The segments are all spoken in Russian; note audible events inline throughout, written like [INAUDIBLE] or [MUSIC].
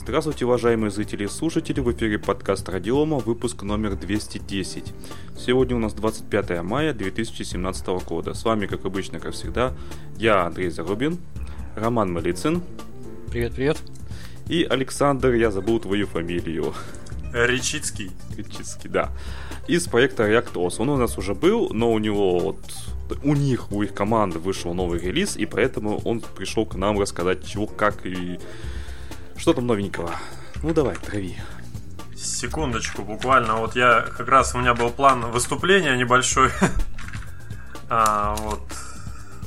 Здравствуйте, уважаемые зрители и слушатели, в эфире подкаст Радиома, выпуск номер 210. Сегодня у нас 25 мая 2017 года. С вами, как обычно, как всегда, я, Андрей Зарубин, Роман Малицын. Привет, привет. И Александр, я забыл твою фамилию. Речицкий. Речицкий, да. Из проекта ReactOS. Он у нас уже был, но у него вот у них, у их команды вышел новый релиз, и поэтому он пришел к нам рассказать, чего, как и что там новенького. Ну давай, трави. Секундочку, буквально. Вот я как раз у меня был план выступления небольшой. [LAUGHS] а, вот.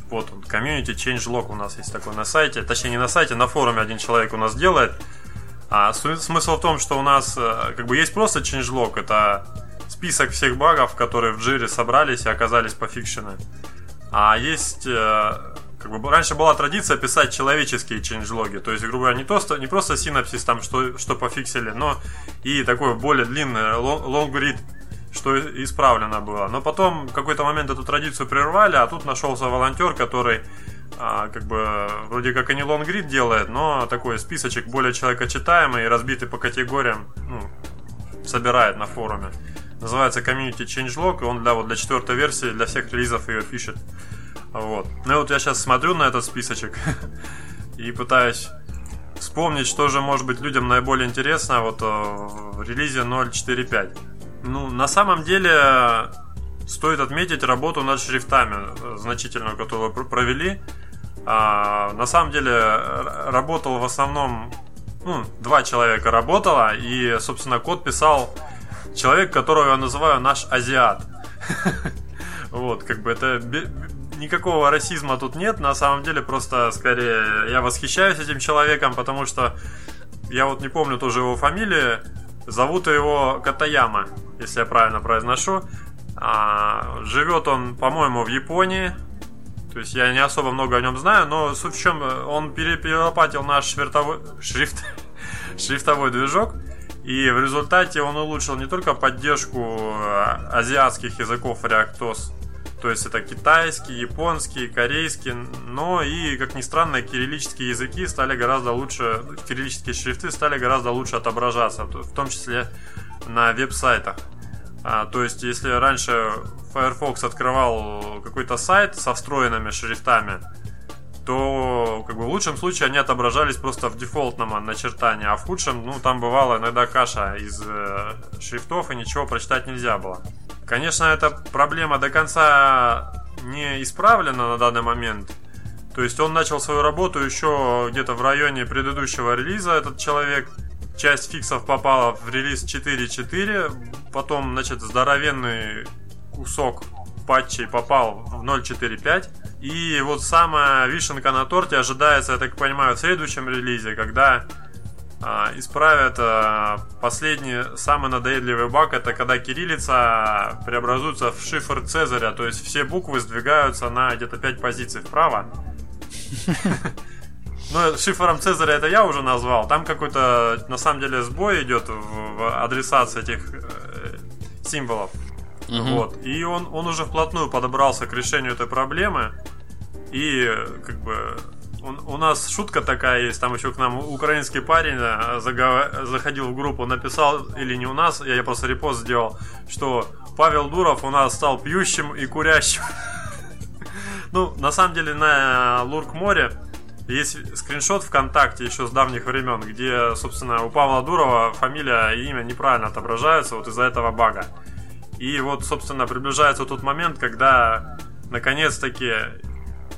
Вот он, комьюнити changelog у нас есть такой на сайте. Точнее, не на сайте, на форуме один человек у нас делает. А смысл в том, что у нас э, как бы есть просто changelog, это список всех багов, которые в джире собрались и оказались пофикшены. А есть э, как бы раньше была традиция писать человеческие ченджлоги, то есть, грубо говоря, не просто, не просто синапсис там, что, что пофиксили, но и такой более длинный long read, что исправлено было. Но потом в какой-то момент эту традицию прервали, а тут нашелся волонтер, который а, как бы вроде как и не лонгрид делает, но такой списочек более человекочитаемый и разбитый по категориям ну, собирает на форуме. Называется Community Changelog, и он для, вот, для четвертой версии, для всех релизов ее пишет. Вот. Ну и вот я сейчас смотрю на этот списочек [LAUGHS] и пытаюсь вспомнить, что же может быть людям наиболее интересно вот э, в релизе 0.4.5. Ну, на самом деле, стоит отметить работу над шрифтами, э, значительную, которую провели. А, на самом деле, работал в основном, ну, два человека работало, и, собственно, код писал человек, которого я называю наш азиат. [LAUGHS] Вот, как бы это никакого расизма тут нет, на самом деле просто скорее я восхищаюсь этим человеком, потому что я вот не помню тоже его фамилии, зовут его Катаяма, если я правильно произношу. А, живет он, по-моему, в Японии, то есть я не особо много о нем знаю, но суть в чем, он перелопатил наш шрифтовой, шрифт, [LAUGHS] шрифтовой движок, и в результате он улучшил не только поддержку э, азиатских языков ReactOS, то есть это китайский, японский, корейский, но и, как ни странно, кириллические языки стали гораздо лучше, кириллические шрифты стали гораздо лучше отображаться, в том числе на веб-сайтах. А, то есть, если раньше Firefox открывал какой-то сайт со встроенными шрифтами, то как бы в лучшем случае они отображались просто в дефолтном начертании, а в худшем, ну, там бывала иногда каша из э, шрифтов и ничего прочитать нельзя было. Конечно, эта проблема до конца не исправлена на данный момент. То есть он начал свою работу еще где-то в районе предыдущего релиза, этот человек. Часть фиксов попала в релиз 4.4, потом, значит, здоровенный кусок патчей попал в 0.4.5. И вот самая вишенка на торте ожидается, я так понимаю, в следующем релизе, когда а, исправят а, последний, самый надоедливый баг, это когда кириллица преобразуется в шифр Цезаря, то есть все буквы сдвигаются на где-то 5 позиций вправо. [LAUGHS] Ну, шифром Цезаря это я уже назвал. Там какой-то, на самом деле, сбой идет в адресации этих э, символов. Угу. Вот. И он, он уже вплотную подобрался к решению этой проблемы. И как бы у, у нас шутка такая есть, там еще к нам украинский парень э, загов... заходил в группу, написал, или не у нас, я просто репост сделал, что Павел Дуров у нас стал пьющим и курящим. [LAUGHS] Ну, на самом деле, на Лурк море есть скриншот ВКонтакте еще с давних времен, где, собственно, у Павла Дурова фамилия и имя неправильно отображаются вот из-за этого бага. И вот, собственно, приближается тот момент, когда наконец-таки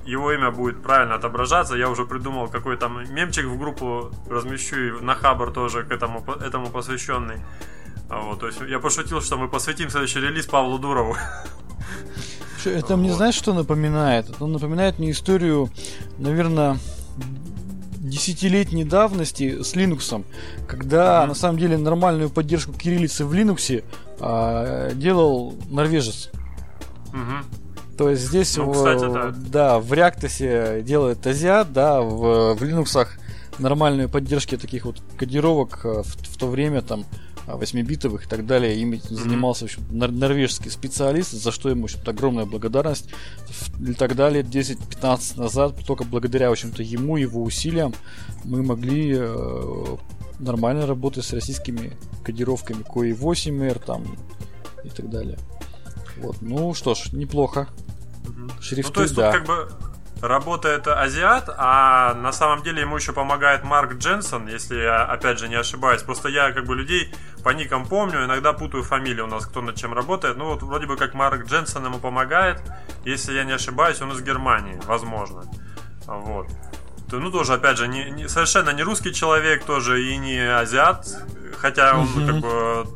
его имя будет правильно отображаться. Я уже придумал какой там мемчик в группу размещу и на Хабар тоже к этому, этому посвященный. А вот, то есть я пошутил, что мы посвятим следующий релиз Павлу Дурову. Это мне знаешь, что напоминает? Это напоминает мне историю, наверное, десятилетней давности с Linux, когда mm-hmm. на самом деле нормальную поддержку кириллицы в Linux делал норвежец. Mm-hmm. То есть здесь, ну, кстати, в, да. да, в Reactos делает азиат, да, в, в Linux нормальные поддержки таких вот кодировок э, в, в то время там 8-битовых и так далее. Ими mm-hmm. занимался в общем, нор- норвежский специалист, за что ему в общем-то, огромная благодарность. И тогда лет 10-15 назад, только благодаря в общем-то, ему, его усилиям, мы могли э, нормально работает с российскими кодировками QA 8R там и так далее. Вот, ну что ж, неплохо. Угу. Шрифты, ну, то есть да. тут как бы работает азиат, а на самом деле ему еще помогает Марк Дженсон, если я опять же не ошибаюсь. Просто я как бы людей по никам помню, иногда путаю фамилии у нас, кто над чем работает. Ну вот вроде бы как Марк Дженсон ему помогает, если я не ошибаюсь, он из Германии, возможно. Вот. Ну тоже, опять же, не, не, совершенно не русский человек тоже и не азиат, хотя он как бы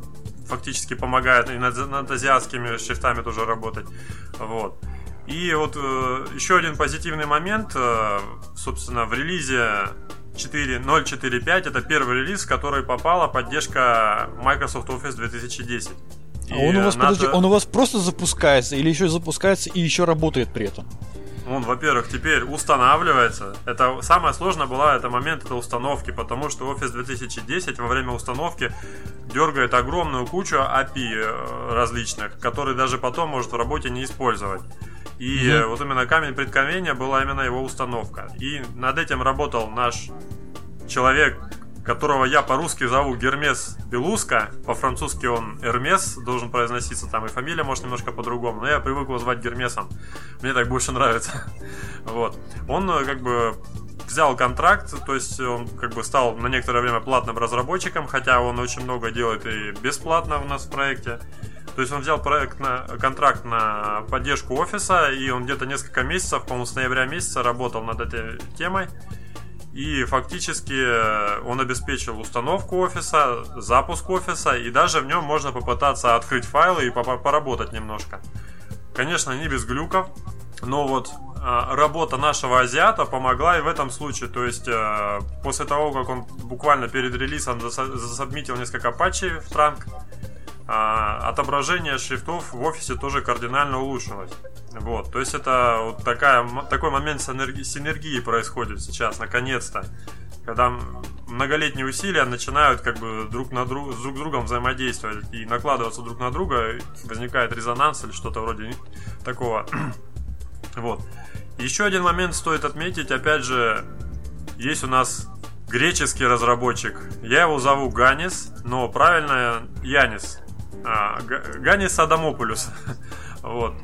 фактически помогает и над, над азиатскими шрифтами тоже работать. Вот. И вот э, еще один позитивный момент, э, собственно, в релизе 4.0.4.5 это первый релиз, в который попала поддержка Microsoft Office 2010. А он у вас, надо... подожди, он у вас просто запускается или еще запускается и еще работает при этом? Он, во-первых, теперь устанавливается. Это самое сложное было это момент это установки, потому что Office 2010 во время установки дергает огромную кучу API э, различных, которые даже потом может в работе не использовать. И mm-hmm. вот именно камень преткновения была именно его установка. И над этим работал наш человек, которого я по-русски зову Гермес Белуска, по-французски он Эрмес должен произноситься, там и фамилия может немножко по-другому, но я привык его звать Гермесом, мне так больше нравится. [LAUGHS] Вот. Он э, как бы взял контракт, то есть он как бы стал на некоторое время платным разработчиком, хотя он очень много делает и бесплатно у нас в проекте. То есть он взял проект на, контракт на поддержку офиса, и он где-то несколько месяцев, по-моему, с ноября месяца работал над этой темой. И фактически э, он обеспечил установку офиса, запуск офиса, и даже в нем можно попытаться открыть файлы и поработать немножко. Конечно, не без глюков, но вот э, работа нашего азиата помогла и в этом случае. То есть, э, после того, как он буквально перед релизом засобмитил несколько патчей в транк, отображение шрифтов в офисе тоже кардинально улучшилось. Вот, то есть это вот такая, такой момент синергии, синергии происходит сейчас, наконец-то. Когда многолетние усилия начинают как бы друг, на друг, друг с другом взаимодействовать и накладываться друг на друга, возникает резонанс или что-то вроде такого. [CLEARS THROAT] вот. Еще один момент стоит отметить, опять же, есть у нас греческий разработчик. Я его зову Ганис, но правильно Янис. А, Ганис Адамопулюс. [LAUGHS] вот.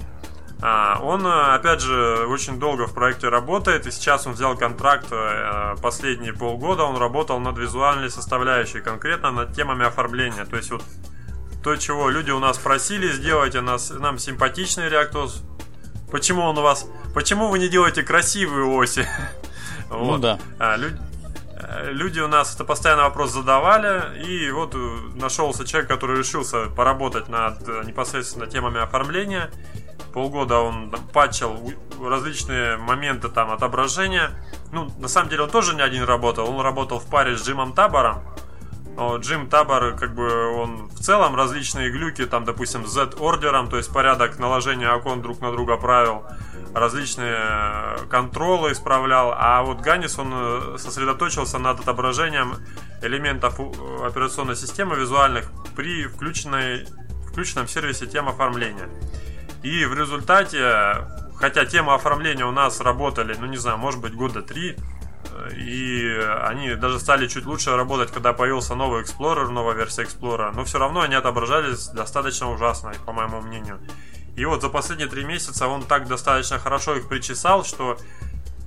А, он, опять же, очень долго в проекте работает, и сейчас он взял контракт э, последние полгода, он работал над визуальной составляющей, конкретно над темами оформления. То есть вот то, чего люди у нас просили сделать, а нас, нам симпатичный реактос. Почему он у вас... Почему вы не делаете красивые оси? [LAUGHS] Ну да. А, люди, люди у нас это постоянно вопрос задавали, и вот э, нашелся человек, который решился поработать над э, непосредственно темами оформления. Полгода он патчил различные моменты там отображения. Ну, на самом деле он тоже не один работал, он работал в паре с Джимом Табором. Джим Табор, как бы, он в целом различные глюки, там, допустим, с Z-ордером, то есть порядок наложения окон друг на друга правил, различные э, контролы исправлял, а вот Ганис, он э, сосредоточился над отображением элементов э, операционной системы визуальных при включенной, включенном сервисе тем оформления. И в результате, хотя темы оформления у нас работали, ну не знаю, может быть года три, и они даже стали чуть лучше работать, когда появился новый Explorer, новая версия Explorer, но все равно они отображались достаточно ужасно, по моему мнению. И вот за последние три месяца он так достаточно хорошо их причесал, что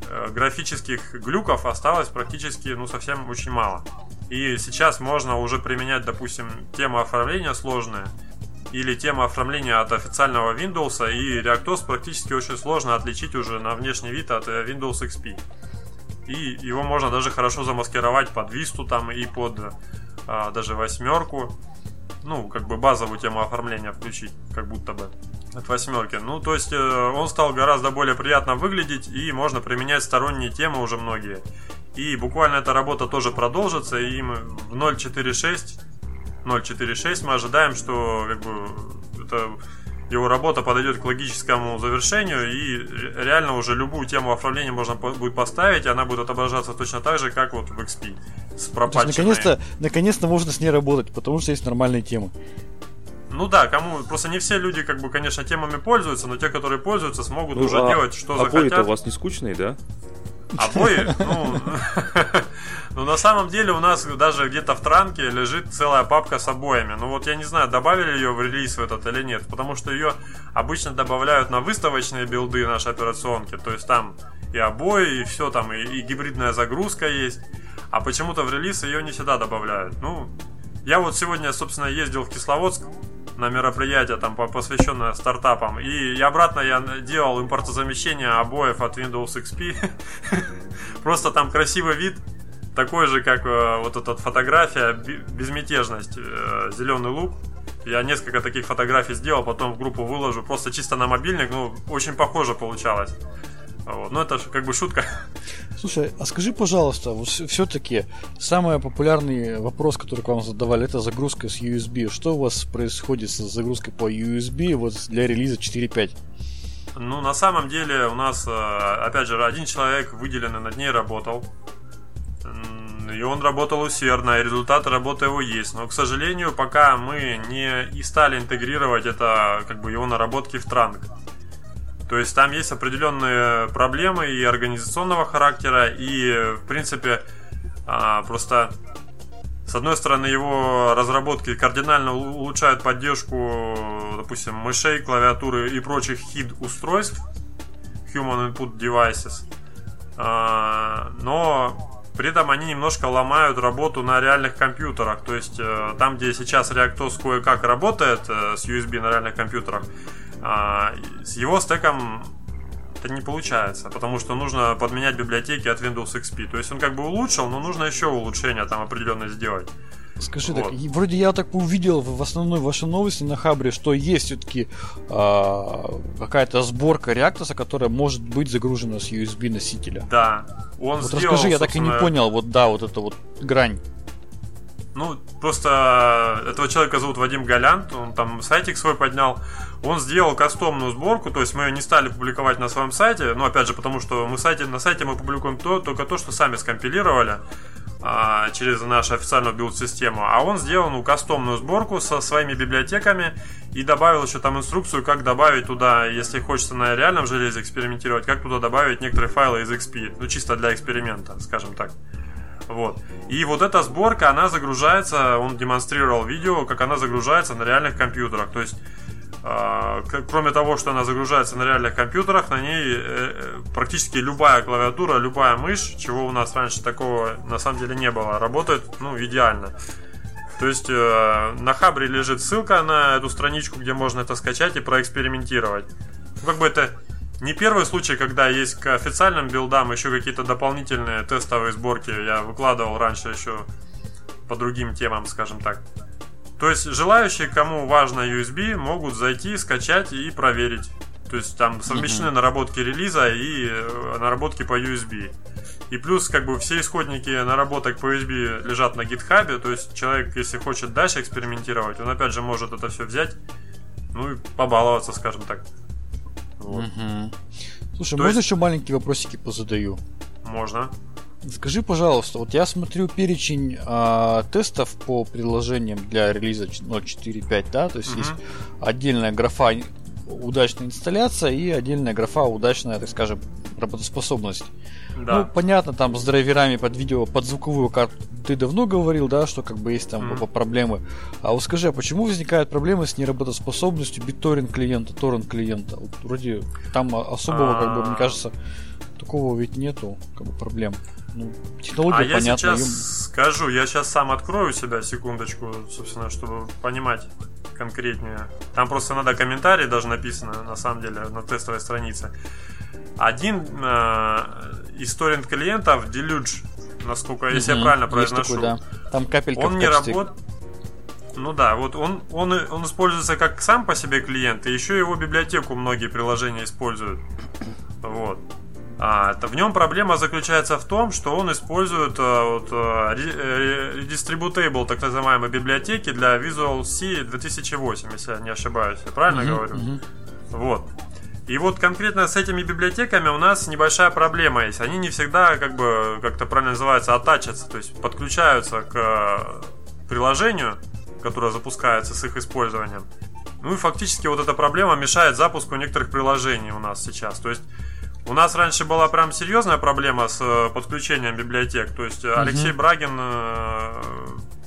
э, графических глюков осталось практически, ну, совсем очень мало. И сейчас можно уже применять, допустим, тему оформления сложные, или тема оформления от официального Windows, и ReactOS практически очень сложно отличить уже на внешний вид от э, Windows XP. И его можно даже хорошо замаскировать под Vista там и под а, даже восьмерку. Ну, как бы базовую тему оформления включить, как будто бы от восьмерки. Ну, то есть э, он стал гораздо более приятно выглядеть и можно применять сторонние темы уже многие. И буквально эта работа тоже продолжится, и мы в 0.4.6 0.4.6 мы ожидаем, что как бы это его работа подойдет к логическому завершению, и реально уже любую тему оформления можно будет поставить, и она будет отображаться точно так же, как вот в XP. С Наконец-то, наконец-то можно с ней работать, потому что есть нормальные темы. Ну да, кому просто не все люди, как бы, конечно, темами пользуются, но те, которые пользуются, смогут ну, уже а делать, что обои захотят. Обои-то у вас не скучные, да? Обои, ну, [LAUGHS] Но на самом деле у нас даже где-то в транке лежит целая папка с обоями. Ну вот я не знаю, добавили ее в релиз в этот или нет, потому что ее обычно добавляют на выставочные билды нашей операционки. То есть там и обои, и все там, и, и гибридная загрузка есть. А почему-то в релиз ее не всегда добавляют. Ну, я вот сегодня, собственно, ездил в Кисловодск на мероприятие, там, посвященное стартапам. И, обратно я делал импортозамещение обоев от Windows XP. [LAUGHS] Просто там красивый вид, такой же, как э, вот эта фотография, безмятежность, э, зеленый лук. Я несколько таких фотографий сделал, потом в группу выложу, просто чисто на мобильник, ну, очень похоже получалось. Вот. Ну, это же как бы шутка. Слушай, а скажи, пожалуйста, вот все-таки самый популярный вопрос, который к вам задавали, это загрузка с USB. Что у вас происходит с загрузкой по USB вот для релиза 4.5? Ну, на самом деле у нас, э, опять же, один человек выделенный над ней работал. И он работал усердно, и результаты работы его есть. Но, к сожалению, пока мы не и стали интегрировать это, как бы, его наработки в транк. То есть там есть определенные проблемы и организационного характера, и в принципе а, просто с одной стороны его разработки кардинально улучшают поддержку, допустим, мышей, клавиатуры и прочих HID устройств, Human Input Devices, а, но при этом они немножко ломают работу на реальных компьютерах. То есть э, там, где сейчас ReactOS кое-как работает э, с USB на реальных компьютерах, с его стеком это не получается, потому что нужно подменять библиотеки от Windows XP. То есть он как бы улучшил, но нужно еще улучшения там определенно сделать. Скажи вот. так, вроде я так увидел в основной вашей новости на Хабре, что есть все-таки э, а, какая-то сборка реактора, которая может быть загружена с USB носителя. Да. Он вот сделал, расскажи, я так и не понял, вот да, вот это вот грань. Ну, просто этого человека зовут Вадим Галянт, он там сайтик свой поднял, он сделал кастомную сборку, то есть мы ее не стали публиковать на своем сайте, но опять же потому, что мы сайте, на сайте мы публикуем то, только то, что сами скомпилировали а, через нашу официальную билд-систему, а он сделал ну, кастомную сборку со своими библиотеками и добавил еще там инструкцию, как добавить туда, если хочется на реальном железе экспериментировать, как туда добавить некоторые файлы из XP, ну чисто для эксперимента, скажем так. Вот. И вот эта сборка, она загружается, он демонстрировал видео, как она загружается на реальных компьютерах. То есть, э, кроме того, что она загружается на реальных компьютерах, на ней э, э, практически любая клавиатура, любая мышь, чего у нас раньше такого на самом деле не было, работает ну, идеально. То есть э, на Хабре лежит ссылка на эту страничку, где можно это скачать и проэкспериментировать. Ну, как бы это не первый случай, когда есть к официальным билдам еще какие-то дополнительные тестовые сборки. Я выкладывал раньше еще по другим темам, скажем так. То есть желающие, кому важно USB, могут зайти, скачать и проверить. То есть там совмещены mm-hmm. наработки релиза и э, наработки по USB. И плюс, как бы, все исходники наработок по USB лежат на гитхабе, то есть человек, если хочет дальше экспериментировать, он опять же может это все взять, ну и побаловаться, скажем так. Вот. Угу. Слушай, То можно есть... еще маленькие вопросики позадаю? Можно. Скажи, пожалуйста, вот я смотрю перечень э, тестов по приложениям для релиза 0.4.5, да, то есть угу. есть отдельная графа удачная инсталляция и отдельная графа удачная, так скажем, работоспособность. Да. Ну, понятно, там с драйверами под видео, под звуковую карту ты давно говорил, да, что как бы есть там mm-hmm. проблемы. А вот скажи, а почему возникают проблемы с неработоспособностью BitTorrent клиента, торрент клиента? Вот вроде там особого, как бы, мне а. кажется, такого ведь нету, как бы, проблем. Ну, технология а понятна. я сейчас им... скажу, я сейчас сам открою себя секундочку, собственно, чтобы понимать конкретнее. Там просто надо комментарий даже написано, на самом деле, на тестовой странице. Один э, из торрент клиентов, Deluge, насколько, если я правильно произношу, такой, да. там капелька он не работает. Ну да, вот он, он, он используется как сам по себе клиент, и еще его библиотеку многие приложения используют. Вот. А, в нем проблема заключается в том, что он использует а, вот, Redistributable, так называемые библиотеки для Visual C 2008, если я не ошибаюсь. Я правильно uh-huh, говорю? Uh-huh. Вот. И вот конкретно с этими библиотеками у нас небольшая проблема есть. Они не всегда, как бы, как это правильно называется, оттачатся, то есть подключаются к э, приложению, которое запускается с их использованием. Ну и фактически вот эта проблема мешает запуску некоторых приложений у нас сейчас. То есть У нас раньше была прям серьезная проблема с э, подключением библиотек. То есть Алексей угу. Брагин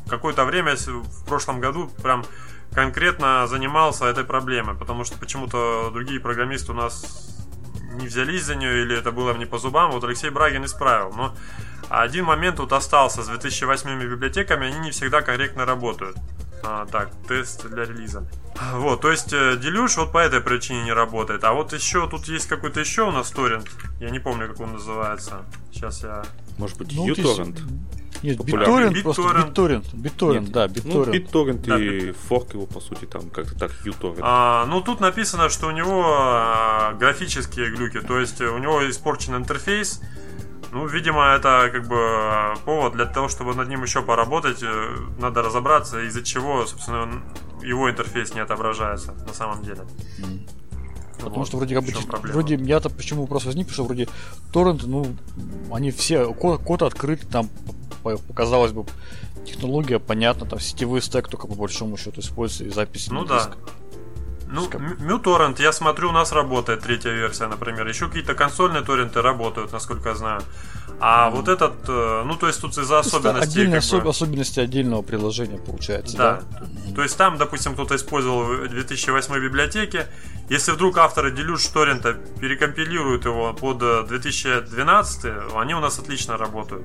какое-то время в прошлом году прям конкретно занимался этой проблемой, потому что почему-то другие программисты у нас не взялись за нее или это было мне по зубам. Вот Алексей Брагин исправил. Но один момент тут остался с 2008 библиотеками, они не всегда корректно работают. А, так, тест для релиза. Вот, то есть э, Делюш вот по этой причине не работает. А вот еще тут есть какой-то еще у нас торрент. Я не помню, как он называется. Сейчас я. Может быть, ну, uTorrent? Нет, BitTorrent просто BitTorrent. BitTorrent, да, BitTorrent. Ну, BitTorrent да, и форк его, по сути, там как-то так uTorrent. А, ну, тут написано, что у него а, графические глюки, то есть у него испорчен интерфейс, ну, видимо, это как бы повод для того, чтобы над ним еще поработать. Э, надо разобраться, из-за чего, собственно, его интерфейс не отображается на самом деле. Потому вот, что вроде как бы, вроде я-то почему вопрос возник, потому что вроде торренты, ну, они все, код, код открыт, там, показалось бы, технология понятна, там сетевой стек только по большому счету используется и запись ну, да. диск. Ну, MuTorrent, я смотрю, у нас работает третья версия, например. Еще какие-то консольные торренты работают, насколько я знаю. А mm. вот этот, э, ну, то есть тут из-за особенностей... Отдельные особ... бы... особенности отдельного приложения, получается, да? да? То есть там, допустим, кто-то использовал 2008 библиотеки. Если вдруг авторы делюш торрента перекомпилируют его под 2012, они у нас отлично работают.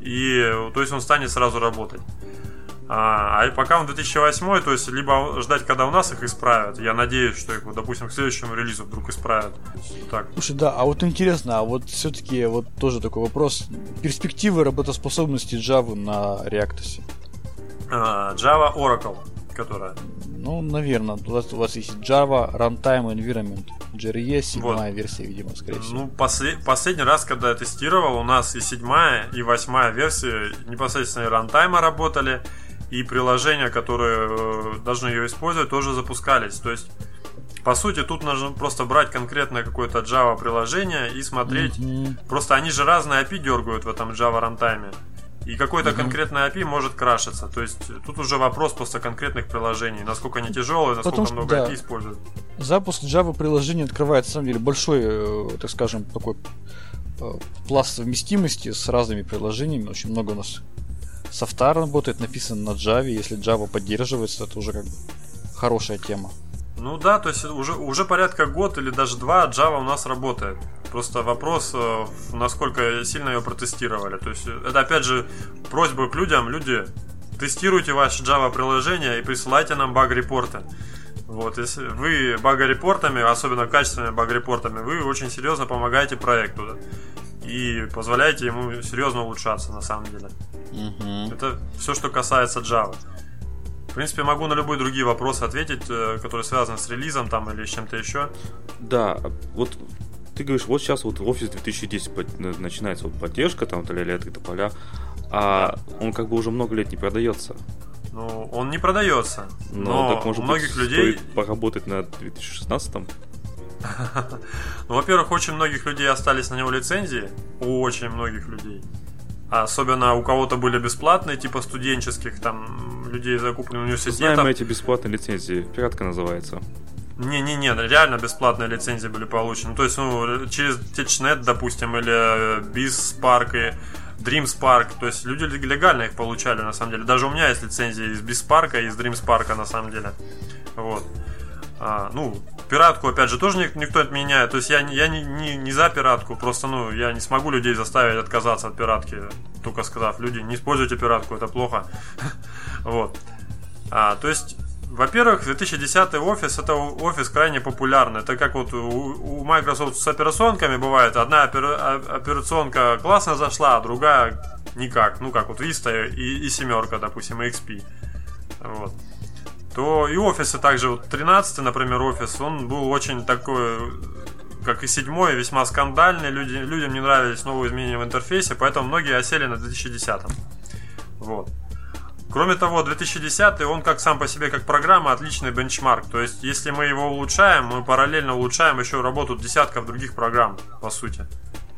И, то есть он станет сразу работать. А, а пока он 2008, то есть либо ждать, когда у нас их исправят. Я надеюсь, что их, допустим, к следующему релизу вдруг исправят. Так. Слушай, да, а вот интересно, а вот все-таки вот тоже такой вопрос. Перспективы работоспособности Java на React. А, Java Oracle, которая. Ну, наверное, у вас, у вас есть Java Runtime Environment. JRE, седьмая вот. версия, видимо, скорее всего. Ну, послед, последний раз, когда я тестировал, у нас и седьмая, и восьмая версия непосредственно рантайма работали, и приложения, которые э, должны ее использовать, тоже запускались. То есть, по сути, тут нужно просто брать конкретное какое-то Java приложение и смотреть. Mm-hmm. Просто они же разные API дергают в этом Java рантайме. И какой-то mm-hmm. конкретный API может крашиться. То есть тут уже вопрос просто конкретных приложений. Насколько они тяжелые, насколько Потому много да. API используют. Запуск Java приложения открывает, на самом деле, большой, э, так скажем, такой э, пласт совместимости с разными приложениями. Очень много у нас софта работает, написан на Java. Если Java поддерживается, это уже как бы хорошая тема. Ну да, то есть уже, уже порядка год или даже два Java у нас работает. Просто вопрос, э, насколько сильно ее протестировали. То есть это опять же просьба к людям. Люди, тестируйте ваше Java приложение и присылайте нам баг-репорты. Вот, если вы баг-репортами, особенно качественными баг-репортами, вы очень серьезно помогаете проекту и позволяете ему серьезно улучшаться на самом деле. Угу. Это все, что касается Java. В принципе, могу на любые другие вопросы ответить, э, которые связаны с релизом там или с чем-то еще. Да, вот ты говоришь, вот сейчас вот офис 2010 начинается вот поддержка, там ля-ля, поля, а он как бы уже много лет не продается. Ну, он не продается. Но, но так, может у многих быть, людей... стоит поработать на 2016 [LAUGHS] Ну, во-первых, очень многих людей остались на него лицензии. У очень многих людей. Особенно у кого-то были бесплатные, типа студенческих, там, людей закупленных университетов. Знаем эти бесплатные лицензии. Пиратка называется. Не-не-не, реально бесплатные лицензии были получены. То есть, ну, через TechNet, допустим, или BizSpark и DreamSpark. То есть, люди легально их получали, на самом деле. Даже у меня есть лицензии из BizSpark и из DreamSpark, на самом деле. Вот. А, ну, пиратку, опять же, тоже никто не отменяет. То есть я, я не, не, не за пиратку, просто, ну, я не смогу людей заставить отказаться от пиратки, только сказав, люди, не используйте пиратку, это плохо. [LAUGHS] Вот. А, то есть, во-первых, 2010 офис это офис крайне популярный. Это как вот у, Microsoft с операционками бывает. Одна операционка классно зашла, а другая никак. Ну, как вот Vista и, семерка, допустим, XP. Вот то и офисы также, вот 13 например, офис, он был очень такой, как и седьмой, весьма скандальный, люди, людям не нравились новые изменения в интерфейсе, поэтому многие осели на 2010. Вот. Кроме того, 2010 он как сам по себе, как программа, отличный бенчмарк. То есть, если мы его улучшаем, мы параллельно улучшаем еще работу десятков других программ, по сути.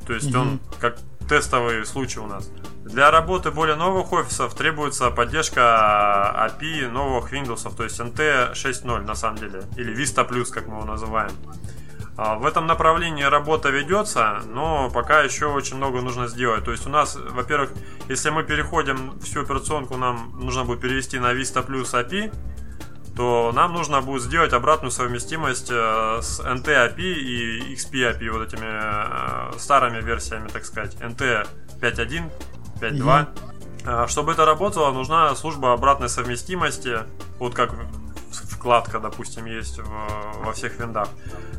То есть, mm-hmm. он как тестовый случай у нас. Для работы более новых офисов требуется поддержка API новых Windows, то есть NT 6.0 на самом деле, или Vista Plus, как мы его называем. А, в этом направлении работа ведется, но пока еще очень много нужно сделать. То есть у нас, во-первых, если мы переходим всю операционку, нам нужно будет перевести на Vista Plus API, то нам нужно будет сделать обратную совместимость э, с NT API и XP API, вот этими э, старыми версиями, так сказать, NT 5.1, 5.2. Mm-hmm. Чтобы это работало, нужна служба обратной совместимости, вот как вкладка, допустим, есть в, во всех виндах.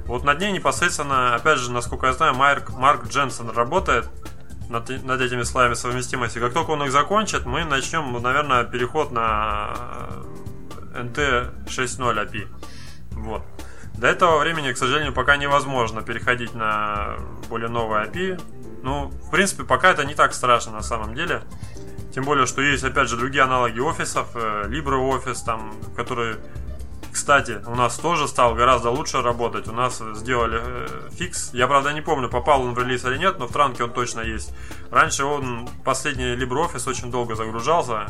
Вот над ней непосредственно, опять же, насколько я знаю, Марк, Марк Дженсен работает над, над этими слоями совместимости. Как только он их закончит, мы начнем, наверное, переход на NT 6.0 API. Вот. До этого времени, к сожалению, пока невозможно переходить на более новый API. Ну, в принципе, пока это не так страшно на самом деле. Тем более, что есть, опять же, другие аналоги офисов, э, LibreOffice, там, которые кстати, у нас тоже стал гораздо лучше работать. У нас сделали э, фикс. Я, правда, не помню, попал он в релиз или нет, но в транке он точно есть. Раньше он, последний LibreOffice, очень долго загружался.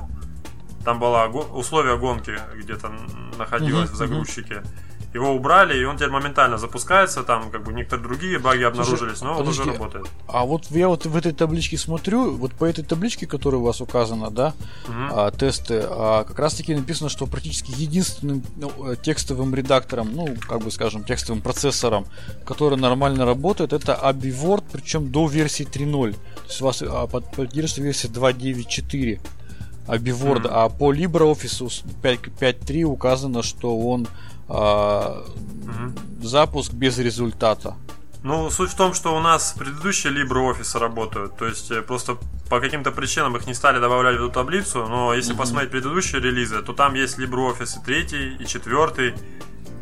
Там было условие гонки где-то находилось uh-huh, в загрузчике. Uh-huh его убрали, и он теперь моментально запускается, там как бы некоторые другие баги обнаружились, но подожди, он уже работает. А вот я вот в этой табличке смотрю, вот по этой табличке, которая у вас указана, да, угу. а, тесты, а, как раз таки написано, что практически единственным ну, э, текстовым редактором, ну, как бы скажем, текстовым процессором, который нормально работает, это AbiWord, причем до версии 3.0. То есть у вас а, поддерживается версия 2.9.4. AbiWord, mm. а по LibreOffice 5.3 указано, что он а, угу. запуск без результата. Ну, суть в том, что у нас предыдущие LibreOffice работают, то есть э, просто по каким-то причинам их не стали добавлять в эту таблицу, но если mm посмотреть предыдущие релизы, то там есть LibreOffice и третий, и четвертый,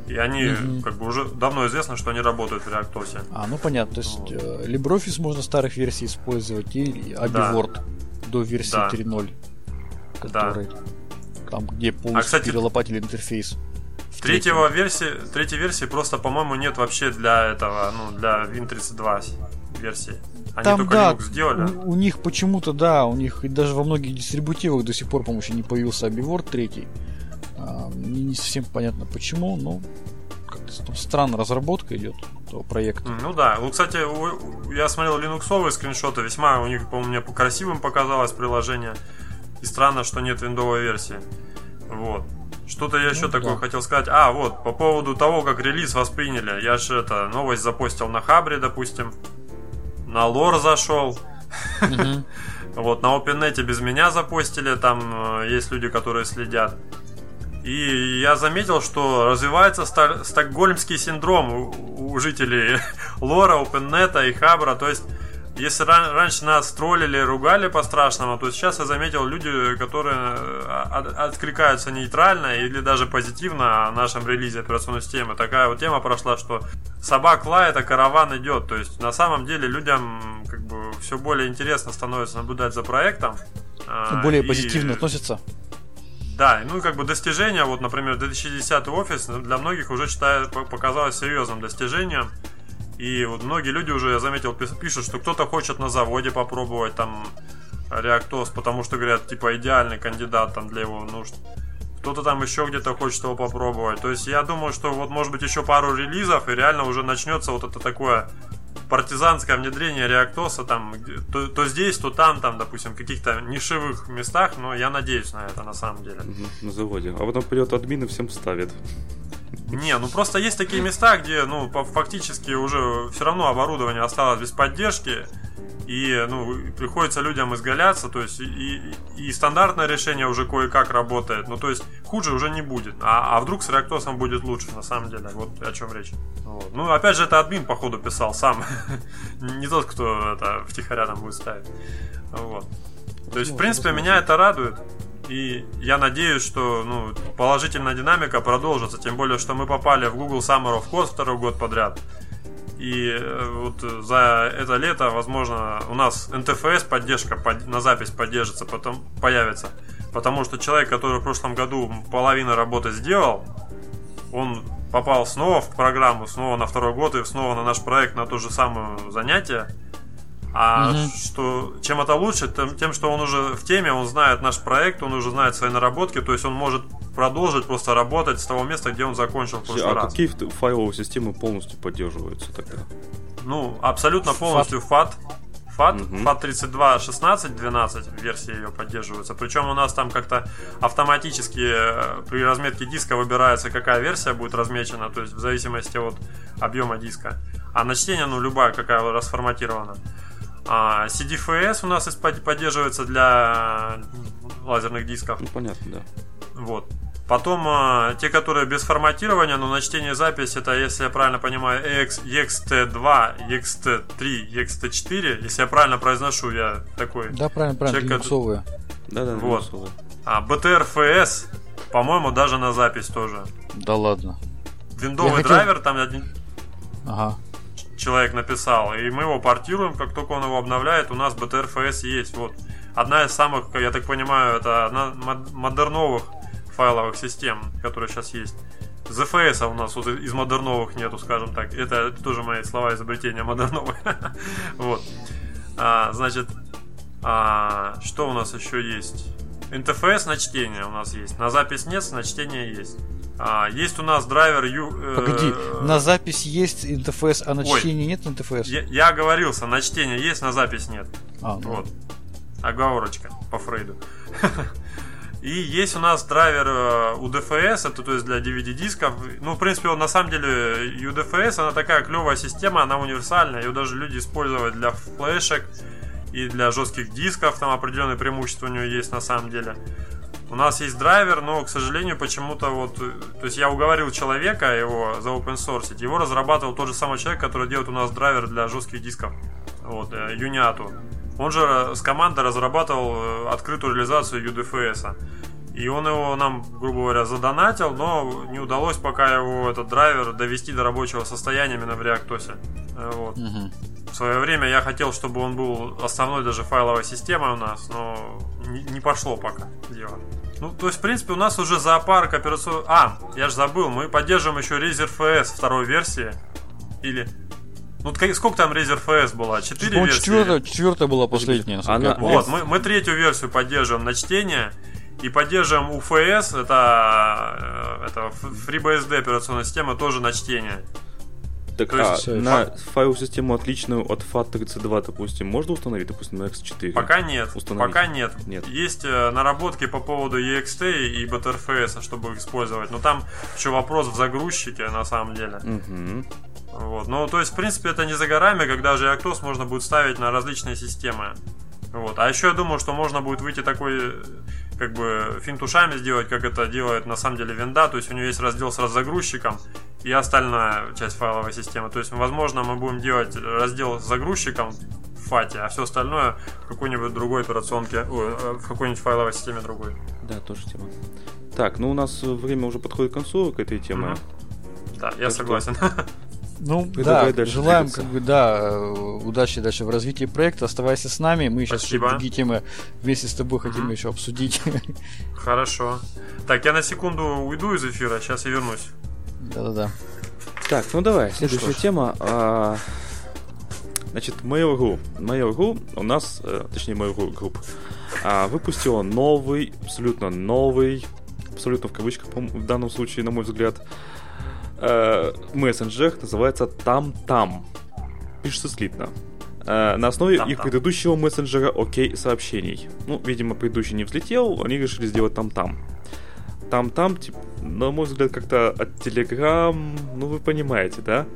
и они, mm как бы уже давно известно, что они работают в ReactOS. А, ну понятно, то есть вот. Э, LibreOffice можно старых версий использовать, и AbiWord да. до версии да. 3.0, который да. там, где полностью а, кстати, перелопатили интерфейс. Третьего версии, третьей версии просто, по-моему, нет вообще для этого, ну, для Win32 версии. Они Там, только да, Linux сделали. У, у них почему-то, да, у них и даже во многих дистрибутивах до сих пор, по-моему, еще не появился AbiWord 3. А, мне не совсем понятно почему, но как-то там странно разработка идет этого проекта. Ну да, ну, кстати, я смотрел линуксовые скриншоты, весьма у них, по-моему, мне красивым показалось приложение. И странно, что нет виндовой версии. Вот. Что-то я еще ну, такое да. хотел сказать. А, вот, по поводу того, как релиз восприняли. Я же это новость запостил на Хабре, допустим. На лор зашел. [LAUGHS] Вот, на OpenNet без меня запостили, там э, есть люди, которые следят. И я заметил, что развивается стокгольмский синдром у, у жителей [LAUGHS] лора, OpenNet и Хабра. То есть если ран- раньше нас троллили, ругали по-страшному, то сейчас я заметил люди, которые э, от- откликаются нейтрально или даже позитивно о нашем релизе операционной системы. Такая вот тема прошла, что собак лает, а караван идет. То есть на самом деле людям как бы все более интересно становится наблюдать за проектом. А, более и... позитивно относятся. Да, ну и как бы достижения, вот, например, 2010 офис для многих уже считаю, показалось серьезным достижением. И вот многие люди уже, я заметил, пишут, что кто-то хочет на заводе попробовать там реактоз, потому что говорят, типа, идеальный кандидат там для его нужд. Кто-то там еще где-то хочет его попробовать. То есть я думаю, что вот может быть еще пару релизов, и реально уже начнется вот это такое партизанское внедрение реактоса там то, то здесь, то там, там, допустим, в каких-то нишевых местах, но я надеюсь на это на самом деле. На заводе. А потом придет админ и всем ставит. Не, ну просто есть такие места, где, ну, фактически уже все равно оборудование осталось без поддержки, и, ну, приходится людям изгаляться, то есть, и, и стандартное решение уже кое-как работает, ну, то есть, хуже уже не будет, а, а вдруг с реактосом будет лучше, на самом деле, вот о чем речь. Вот. Ну, опять же, это админ, походу, писал сам, [LAUGHS] не тот, кто это втихаря там будет ставить, вот. То есть, в принципе, меня это радует. И я надеюсь, что ну, положительная динамика продолжится. Тем более, что мы попали в Google Summer of Code второй год подряд. И э, вот за это лето, возможно, у нас NTFS поддержка на запись поддержится, потом появится. Потому что человек, который в прошлом году половину работы сделал, он попал снова в программу, снова на второй год и снова на наш проект на то же самое занятие. А угу. что чем это лучше, тем, тем, что он уже в теме, он знает наш проект, он уже знает свои наработки, то есть он может продолжить просто работать с того места, где он закончил в прошлый а раз. какие файловые системы полностью поддерживаются тогда? Ну, абсолютно полностью FAT. FAT, угу. FAT 32, 16, 12 версии ее поддерживаются. Причем у нас там как-то автоматически э, при разметке диска выбирается, какая версия будет размечена, то есть в зависимости от объема диска. А на чтение, ну, любая, какая расформатирована. А CDFS у нас поддерживается для лазерных дисков. Ну, понятно, да. Вот. Потом э, те, которые без форматирования, но на чтение запись, это, если я правильно понимаю, EXT2, EXT3, EXT4, если я правильно произношу, я такой... Да, правильно, правильно, человек, Да, да, вот. А BTRFS, по-моему, даже на запись тоже. Да ладно. Виндовый хотел... драйвер там один... Ага человек написал, и мы его портируем, как только он его обновляет, у нас BTRFS есть. Вот одна из самых, я так понимаю, это одна модерновых файловых систем, которые сейчас есть. ZFS у нас вот из модерновых нету, скажем так. Это тоже мои слова изобретения модерновые. [LAUGHS] вот. А, значит, а, что у нас еще есть? NTFS на чтение у нас есть. На запись нет, на чтение есть. А, есть у нас драйвер Ю... Э, Погоди, на запись есть интерфейс, а на Ой, чтение нет интерфейса? Я, я оговорился, на чтение есть, на запись нет. А, ну. Вот. Оговорочка по Фрейду. [LAUGHS] И есть у нас драйвер UDFS, э, это то есть для DVD-дисков. Ну, в принципе, он, на самом деле UDFS, она такая клевая система, она универсальная. Ее даже люди используют для флешек и для жестких дисков. Там определенные преимущества у нее есть на самом деле. У нас есть драйвер, но, к сожалению, почему-то вот... Э, то есть я уговорил человека его за open source. Его разрабатывал тот же самый человек, который делает у нас драйвер для жестких дисков. Вот, э, Юниату. Он же э, с командой разрабатывал открытую реализацию UDFS. И он его нам, грубо говоря, задонатил, но не удалось пока его этот драйвер довести до рабочего состояния именно в реактосе. Вот. Угу. В свое время я хотел, чтобы он был основной даже файловой системой у нас, но не, не пошло пока дело. Ну, то есть, в принципе, у нас уже зоопарк операционный... А, я же забыл, мы поддерживаем еще Razer FS второй версии. Или... Ну, сколько там Razer FS была? Четыре ну, версии? Четвертая, четвертая была последняя. Она... Вот, мы, мы третью версию поддерживаем на чтение. И поддерживаем UFS, это, э, это FreeBSD операционная система, тоже на чтение. Так, а есть, на фа... файл-систему отличную от FAT32, допустим, можно установить, допустим, на X4? Пока нет. Установить? Пока нет. нет. Есть э, наработки по поводу EXT и BTRFS, чтобы их использовать. Но там еще вопрос в загрузчике, на самом деле. Угу. Вот. Ну, то есть, в принципе, это не за горами, когда же Actos можно будет ставить на различные системы. Вот. А еще я думаю, что можно будет выйти такой как бы финт ушами сделать, как это делает на самом деле винда, то есть у него есть раздел с загрузчиком и остальная часть файловой системы. То есть, возможно, мы будем делать раздел с загрузчиком в фате, а все остальное в какой-нибудь другой операционке, о, в какой-нибудь файловой системе другой. Да, тоже тема. Так, ну у нас время уже подходит к концу к этой теме. Угу. Да, я так согласен. Что... [LAUGHS] Ну, да, желаем, как бы, да, э, удачи дальше в развитии проекта. Оставайся с нами. Мы сейчас еще другие темы вместе с тобой хотим mm-hmm. еще обсудить. [LAUGHS] Хорошо. Так, я на секунду уйду из эфира, сейчас я вернусь. Да-да-да. Так, ну давай, ну следующая ну, тема. А, значит, Mail.ru. Mail.ru у нас, э, точнее, Mail.ru Group, а, выпустила новый, абсолютно новый, абсолютно в кавычках, в данном случае, на мой взгляд, э, мессенджер называется Там-Там. Пишется слитно. Э, на основе там, их предыдущего мессенджера ОК сообщений. Ну, видимо, предыдущий не взлетел, они решили сделать Там-Там. Там-Там, типа, на мой взгляд, как-то от Телеграм, ну, вы понимаете, да?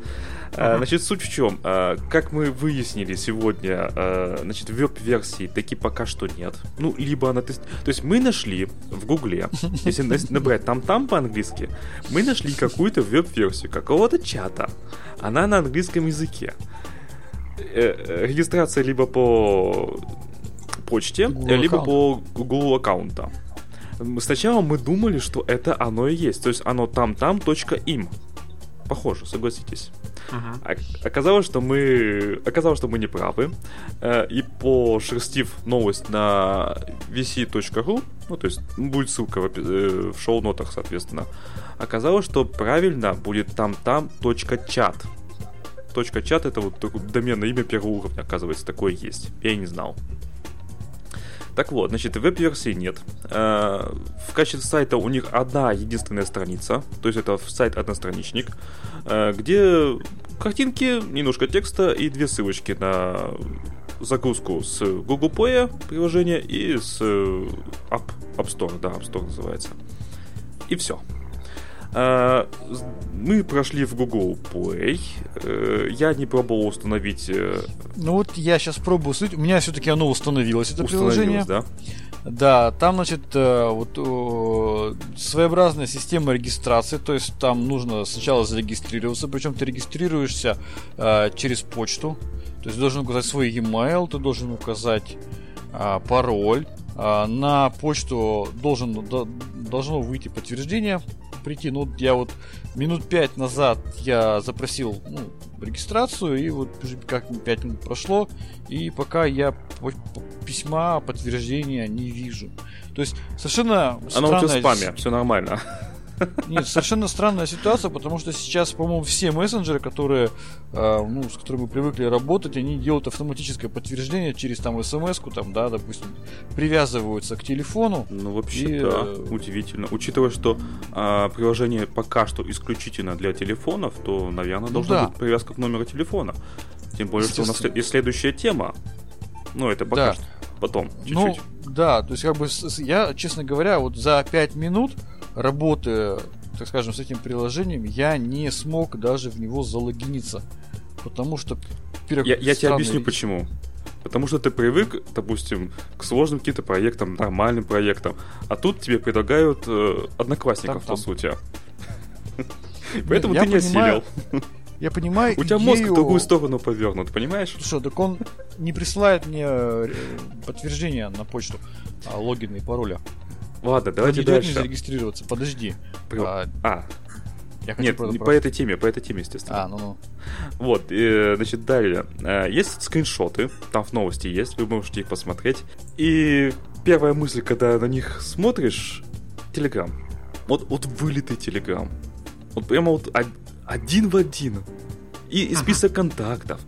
Uh-huh. Значит, суть в чем? А, как мы выяснили сегодня, а, значит, веб-версии таки пока что нет. Ну, либо она... То есть мы нашли в Гугле, [LAUGHS] если набрать там-там по-английски, мы нашли какую-то веб-версию какого-то чата. Она на английском языке. Э, регистрация либо по почте, Google либо по Google аккаунта. Сначала мы думали, что это оно и есть. То есть оно там-там.им. Похоже, согласитесь. Uh-huh. Оказалось, что мы оказалось, что мы не правы. Э, и пошерстив новость на vc.ru, ну то есть будет ссылка в, э, в шоу-нотах, соответственно, оказалось, что правильно будет там-там точка чат. Точка чат это вот доменное имя первого уровня, оказывается, такое есть. Я и не знал. Так вот, значит, веб-версии нет. Э, в качестве сайта у них одна единственная страница, то есть это сайт-одностраничник, э, где картинки, немножко текста и две ссылочки на загрузку с Google Play приложения и с App, App Store, да, App Store называется. И все. А, мы прошли в Google Play. Э, я не пробовал установить. Э, ну вот я сейчас пробую У меня все-таки оно установилось, это приложение. да? Да, там, значит, вот своеобразная система регистрации, то есть там нужно сначала зарегистрироваться, причем ты регистрируешься через почту, то есть должен указать свой e-mail, ты должен указать пароль. На почту должен, до, должно выйти подтверждение прийти. Ну, я вот минут пять назад я запросил ну, регистрацию, и вот уже как 5 минут прошло, и пока я письма подтверждения не вижу. То есть совершенно Оно странная... у тебя в спаме, все нормально. Нет, совершенно странная ситуация, потому что сейчас, по-моему, все мессенджеры, которые, э, ну, с которыми мы привыкли работать, они делают автоматическое подтверждение через там смс-ку, там, да, допустим, привязываются к телефону. Ну, вообще, и, да, э... удивительно. Учитывая, что э, приложение пока что исключительно для телефонов, то, наверное, ну, должна да. быть привязка к номеру телефона. Тем более, что у нас есть следующая тема. Ну, это пока да. что. Потом, ну, чуть-чуть. Ну, да, то есть, как бы, я, честно говоря, вот за 5 минут работая, так скажем, с этим приложением, я не смог даже в него залогиниться. Потому что... Я, я тебе объясню вещи. почему. Потому что ты привык, допустим, к сложным каким-то проектам, нормальным проектам, а тут тебе предлагают э, одноклассников, там, по сути. Поэтому ты не осилил. Я понимаю У тебя мозг в другую сторону повернут, понимаешь? Что, так он не присылает мне э, подтверждение на почту а, логина и пароля. Ладно, давайте не дальше. не зарегистрироваться, подожди. А, а. Я хочу Нет, не по этой теме, по этой теме, естественно. А, ну ну. Вот, э, значит, далее. Э, есть скриншоты, там в новости есть, вы можете их посмотреть. И первая мысль, когда на них смотришь, Телеграм. Вот, вот вылитый Телеграм. Вот прямо вот один в один. И, и список контактов,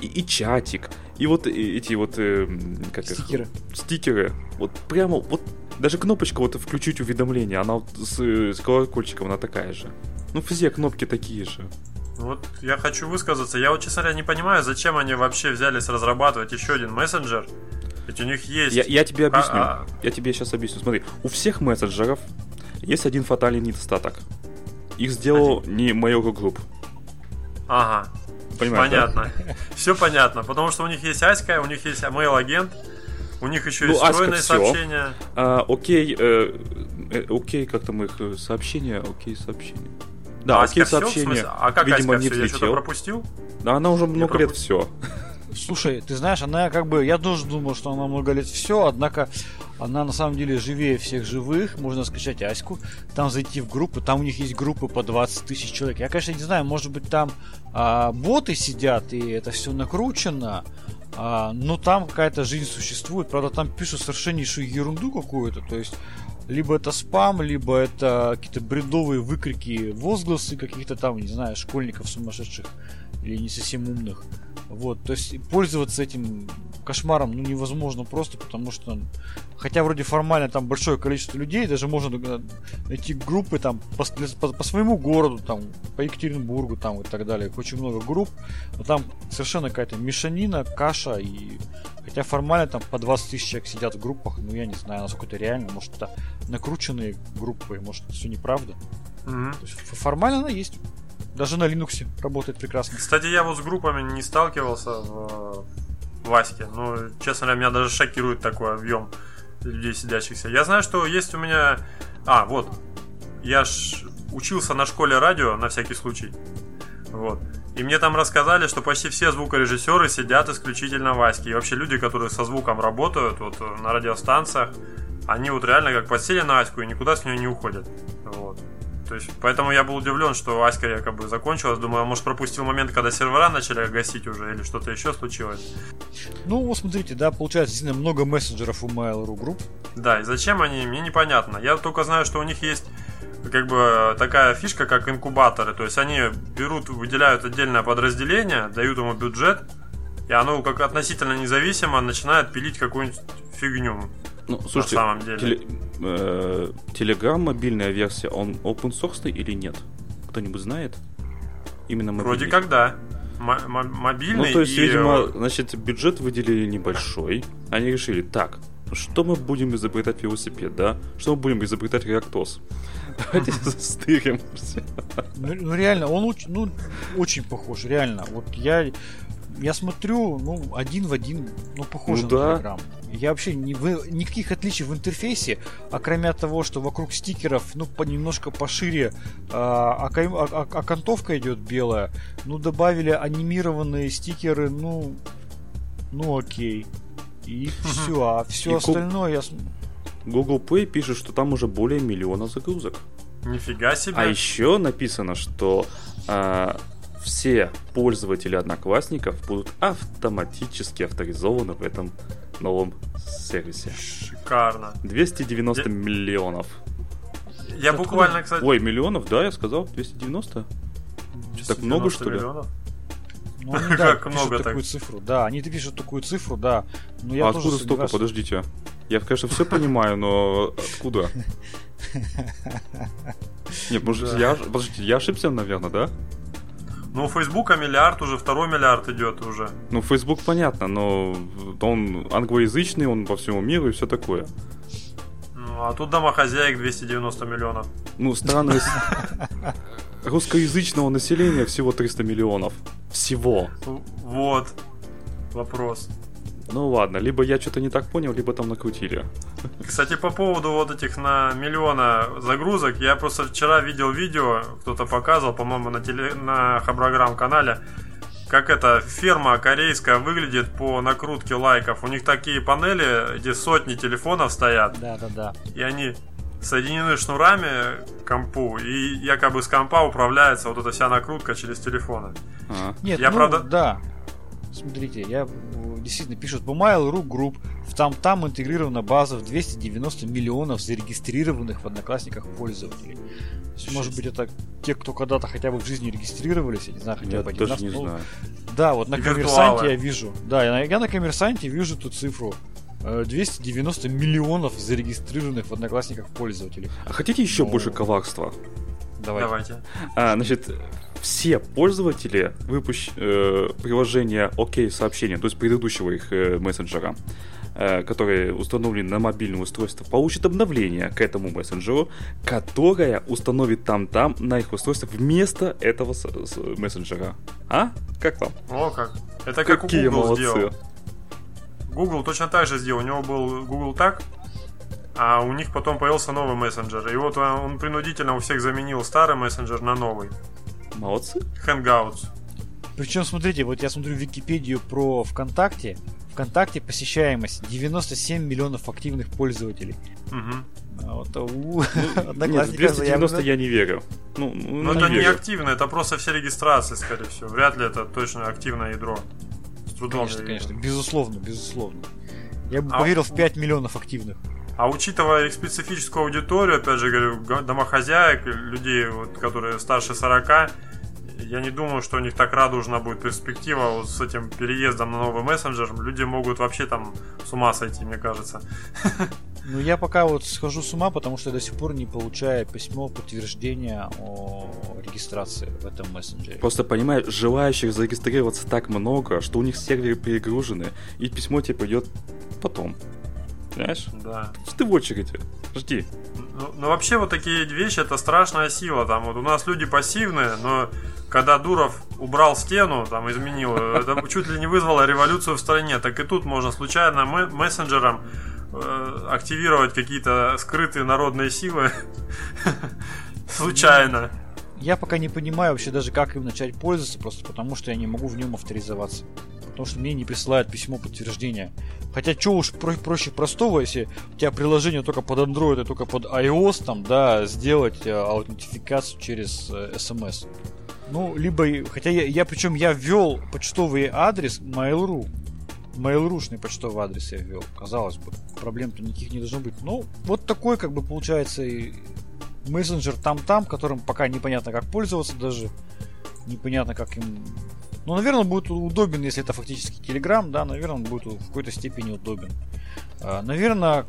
и, и чатик, и вот эти вот... Э, как стикеры. Их, стикеры. Вот прямо вот даже кнопочка вот включить уведомления, она вот с, с колокольчиком, она такая же. Ну, все кнопки такие же. Вот я хочу высказаться. Я вот, честно говоря, не понимаю, зачем они вообще взялись разрабатывать еще один мессенджер. Ведь у них есть... Я, я тебе объясню. А-а. Я тебе сейчас объясню. Смотри, у всех мессенджеров есть один фатальный недостаток. Их сделал один. не Mail Group. Ага. Понимаешь, понятно. Да? Все понятно. Потому что у них есть Аська, у них есть mail агент у них еще ну, есть встроенные сообщения. А, окей, э, э, окей, как там их э, сообщения, окей, сообщения. Да, а окей, сообщение. А как видимо, Аська не все? Я что-то пропустил? Да, она уже много лет все. Слушай, ты знаешь, она как бы, я тоже думал, что она много лет все, однако она на самом деле живее всех живых. Можно скачать Аську, там зайти в группу, там у них есть группы по 20 тысяч человек. Я, конечно, не знаю, может быть там а, боты сидят и это все накручено, а, но там какая-то жизнь существует. Правда, там пишут совершеннейшую ерунду какую-то. То есть, либо это спам, либо это какие-то бредовые выкрики, возгласы каких-то там, не знаю, школьников сумасшедших или не совсем умных. Вот, то есть пользоваться этим кошмаром ну, невозможно просто, потому что, хотя вроде формально там большое количество людей, даже можно найти группы там по, по, по своему городу, там, по Екатеринбургу там и так далее, очень много групп, но там совершенно какая-то мешанина, каша, и хотя формально там по 20 тысяч человек сидят в группах, ну я не знаю, насколько это реально, может это накрученные группы, может это все неправда. Mm-hmm. То есть формально она есть. Даже на Linux работает прекрасно. Кстати, я вот с группами не сталкивался в Ваське. Ну, честно говоря, меня даже шокирует такой объем людей сидящихся. Я знаю, что есть у меня... А, вот. Я ж учился на школе радио, на всякий случай. Вот. И мне там рассказали, что почти все звукорежиссеры сидят исключительно в Ваське. И вообще люди, которые со звуком работают вот, на радиостанциях, они вот реально как подсели на Аську и никуда с нее не уходят. Вот. То есть, поэтому я был удивлен, что Аська якобы закончилась. Думаю, а может пропустил момент, когда сервера начали гасить уже, или что-то еще случилось. Ну, вот смотрите, да, получается действительно много мессенджеров у Mail.ru групп. Да, и зачем они, мне непонятно. Я только знаю, что у них есть как бы такая фишка, как инкубаторы. То есть они берут, выделяют отдельное подразделение, дают ему бюджет, и оно как относительно независимо начинает пилить какую-нибудь фигню. Ну, слушайте, на самом деле. Теле, э, Telegram мобильная версия, он open source или нет? Кто-нибудь знает? Именно мобильный. Вроде как да. М- мобильный. Ну, то есть, и... видимо, значит, бюджет выделили небольшой. Они решили, так, что мы будем изобретать велосипед, да? Что мы будем изобретать реактоз? [LAUGHS] Давайте [LAUGHS] застырим ну, ну реально, он очень, ну, очень похож, реально. Вот я я смотрю, ну, один в один, ну, похоже ну, на да. Telegram. Я вообще не, в, никаких отличий в интерфейсе, а кроме того, что вокруг стикеров, ну, по, немножко пошире, а, а, а, а окантовка идет белая, ну, добавили анимированные стикеры, ну, ну, окей. И все, а все и остальное я... Google Play пишет, что там уже более миллиона загрузок. Нифига себе. А еще написано, что а, все пользователи Одноклассников будут автоматически авторизованы в этом новом сервисе. Шикарно. 290 я... миллионов. Я Откуда? буквально, кстати... Ой, миллионов, да, я сказал, 290? 290 Что, так много, что ли? Миллионов? Ну, они, да, [LAUGHS] как много такую так? цифру, да, они пишут такую цифру, да. Но я а откуда столько? Подождите. Я, конечно, все понимаю, но откуда? [LAUGHS] Нет, может, я, подождите, я ошибся, наверное, да? Ну, у Фейсбука миллиард уже, второй миллиард идет уже. Ну, Фейсбук понятно, но он англоязычный, он по всему миру и все такое. Ну, а тут домохозяек 290 миллионов. Ну, страны русскоязычного населения всего 300 миллионов. Всего. Вот. Вопрос. Ну ладно, либо я что-то не так понял, либо там накрутили. Кстати, по поводу вот этих на миллиона загрузок, я просто вчера видел видео, кто-то показывал, по-моему, на, теле, на Хаброграмм канале, как эта ферма корейская выглядит по накрутке лайков. У них такие панели, где сотни телефонов стоят. Да, да, да. И они соединены шнурами к компу, и якобы с компа управляется вот эта вся накрутка через телефоны. А. Нет, я ну, правда... да. Смотрите, я действительно пишут по Mail.ru Group, в там-там интегрирована база в 290 миллионов зарегистрированных в Одноклассниках пользователей. может быть, это те, кто когда-то хотя бы в жизни регистрировались, я не знаю, хотя бы один раз. Не ну, знаю. Да, вот на коммерсанте я вижу. Да, я, я на коммерсанте вижу эту цифру. 290 э, миллионов зарегистрированных в Одноклассниках пользователей. А хотите еще Но... больше коварства? Давайте. Давайте. А, значит, все пользователи выпущ... э, приложения OK сообщения, то есть предыдущего их э, мессенджера, э, которые установлены на мобильное устройство, получат обновление к этому мессенджеру, которое установит там-там на их устройство вместо этого с- с- мессенджера. А? Как вам? О, как. Это как Какие у Google молодцы. сделал. Google точно так же сделал. У него был Google так, а у них потом появился новый мессенджер. И вот он принудительно у всех заменил старый мессенджер на новый. Молодцы. Hangouts. Причем, смотрите, вот я смотрю Википедию про ВКонтакте. ВКонтакте посещаемость 97 миллионов активных пользователей. Угу. А вот, у... ну, [LAUGHS] нет, 290 я не верю. Ну, ну, это не, не активно, это просто все регистрации, скорее всего. Вряд ли это точно активное ядро. С трудом конечно, конечно, безусловно, безусловно. Я бы а... поверил в 5 миллионов активных. А учитывая их специфическую аудиторию, опять же говорю, домохозяек, людей, вот, которые старше 40, я не думаю, что у них так радужна будет перспектива вот с этим переездом на новый мессенджер. Люди могут вообще там с ума сойти, мне кажется. [LAUGHS] Ну, я пока вот схожу с ума, потому что я до сих пор не получаю письмо подтверждения о регистрации в этом мессенджере. Просто, понимаешь, желающих зарегистрироваться так много, что у них серверы перегружены, и письмо тебе придет потом. Понимаешь? Да. Ты в очереди. Жди. Ну, ну, вообще, вот такие вещи это страшная сила. Там вот у нас люди пассивные, но когда Дуров убрал стену, там изменил, это чуть ли не вызвало революцию в стране. Так и тут можно случайно мессенджером э, активировать какие-то скрытые народные силы. [LAUGHS] Случайно. Я пока не понимаю вообще даже, как им начать пользоваться, просто потому что я не могу в нем авторизоваться потому что мне не присылают письмо подтверждения. Хотя, что уж про- проще простого, если у тебя приложение только под Android и только под iOS, там, да, сделать э, аутентификацию через э, SMS. Ну, либо, хотя я, я причем я ввел почтовый адрес Mail.ru. Mail.ru-шный почтовый адрес я ввел, казалось бы. Проблем-то никаких не должно быть. Ну, вот такой, как бы, получается, и мессенджер там-там, которым пока непонятно, как пользоваться даже. Непонятно, как им ну, наверное, будет удобен, если это фактически Telegram, да, наверное, он будет в какой-то степени удобен. А, наверное,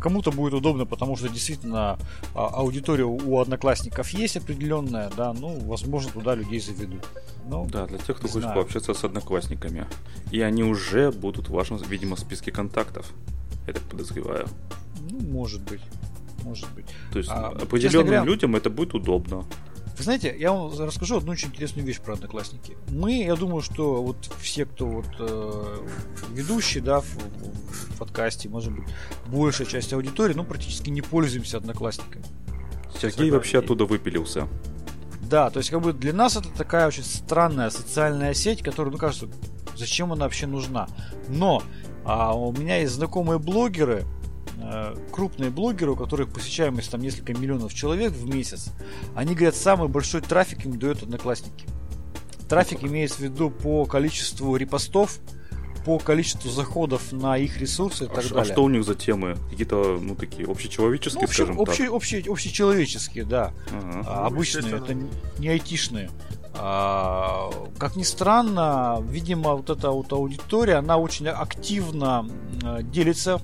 кому-то будет удобно, потому что действительно а, аудитория у одноклассников есть определенная, да, ну, возможно, туда людей заведут. Ну, да, для тех, кто хочет пообщаться с одноклассниками. И они уже будут в вашем, видимо, списке контактов. Я так подозреваю. Ну, может быть. Может быть. То есть а, определенным говоря, людям это будет удобно. Вы знаете, я вам расскажу одну очень интересную вещь про Одноклассники. Мы, я думаю, что вот все, кто вот э, ведущий, да, в, в подкасте, может быть, большая часть аудитории, ну, практически не пользуемся Одноклассниками. Сергей вообще оттуда выпилился. Да, то есть как бы для нас это такая очень странная социальная сеть, которая, ну, кажется, зачем она вообще нужна. Но а, у меня есть знакомые блогеры, крупные блогеры, у которых посещаемость там несколько миллионов человек в месяц, они говорят, самый большой трафик им дают одноклассники. Трафик имеется в виду по количеству репостов, по количеству заходов на их ресурсы и а так а, далее. А что у них за темы? Какие-то, ну, такие общечеловеческие, ну, общем, скажем общий, так? Общий, общечеловеческие, да. Ага. А, обычные, это не айтишные. А, как ни странно, видимо, вот эта вот аудитория, она очень активно делится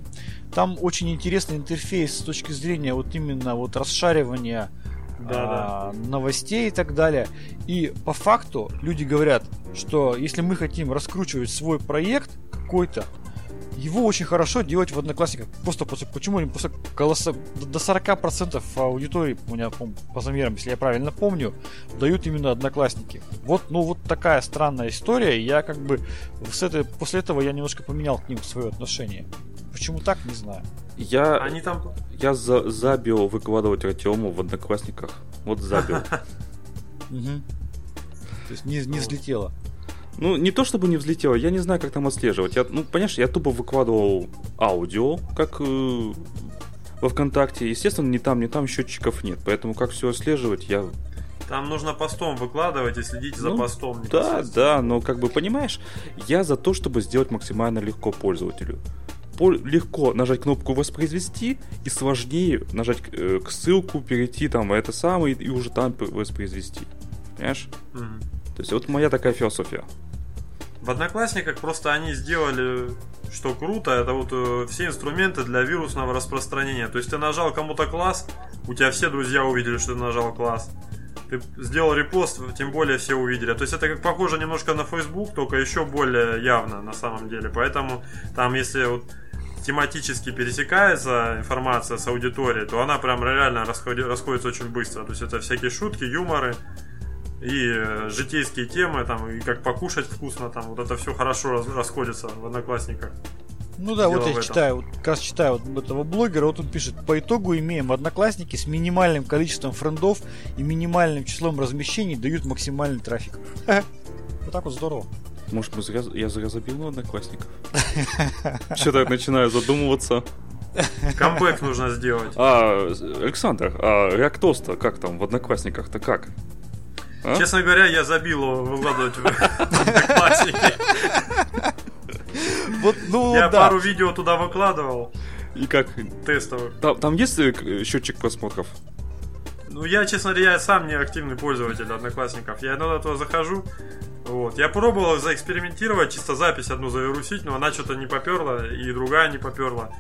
там очень интересный интерфейс с точки зрения вот именно вот расшаривания да, а, да. новостей и так далее. И по факту люди говорят, что если мы хотим раскручивать свой проект какой-то, его очень хорошо делать в Одноклассниках. Просто почему просто голоса, до 40% аудитории, у меня по, по замерам, если я правильно помню, дают именно Одноклассники. Вот, ну вот такая странная история. Я как бы с этой, после этого я немножко поменял к ним свое отношение. Почему так, не знаю. Я, Они там... я за, забил выкладывать Артему в Одноклассниках. Вот забил. [LAUGHS] То есть не, не взлетело. Ну, не то чтобы не взлетело, я не знаю, как там отслеживать. Я, ну, понимаешь, я тупо выкладывал аудио, как э, во ВКонтакте. Естественно, ни там, ни там счетчиков нет. Поэтому как все отслеживать, я там нужно постом выкладывать и следить за ну, постом. Да, да, но как бы понимаешь, я за то, чтобы сделать максимально легко пользователю легко нажать кнопку воспроизвести и сложнее нажать э, к ссылку, перейти там это самое и уже там воспроизвести. Понимаешь? Угу. То есть вот моя такая философия. В Одноклассниках просто они сделали, что круто, это вот э, все инструменты для вирусного распространения. То есть ты нажал кому-то класс, у тебя все друзья увидели, что ты нажал класс. Ты сделал репост, тем более все увидели. То есть это как похоже немножко на Facebook, только еще более явно на самом деле. Поэтому там, если вот тематически пересекается информация с аудиторией, то она прям реально расходи, расходится очень быстро. То есть это всякие шутки, юморы и э, житейские темы, там, и как покушать вкусно, там, вот это все хорошо расходится в одноклассниках. Ну да, Дело вот я читаю, вот, как раз читаю вот этого блогера, вот он пишет, по итогу имеем одноклассники с минимальным количеством френдов и минимальным числом размещений дают максимальный трафик. Вот так вот здорово. Может, мы зря, я зря забил на одноклассников? [LAUGHS] Что-то я начинаю задумываться. Камбэк нужно сделать. А, Александр, а Реактоста как там в одноклассниках-то как? А? Честно говоря, я забил его выкладывать в одноклассники. [LAUGHS] Вот, ну, я да. пару видео туда выкладывал. И как? Тестовых. Там, там есть э, счетчик просмотров? Ну, я, честно говоря, я сам не активный пользователь одноклассников. Я иногда туда захожу, вот. Я пробовал заэкспериментировать, чисто запись одну завирусить, но она что-то не поперла, и другая не поперла.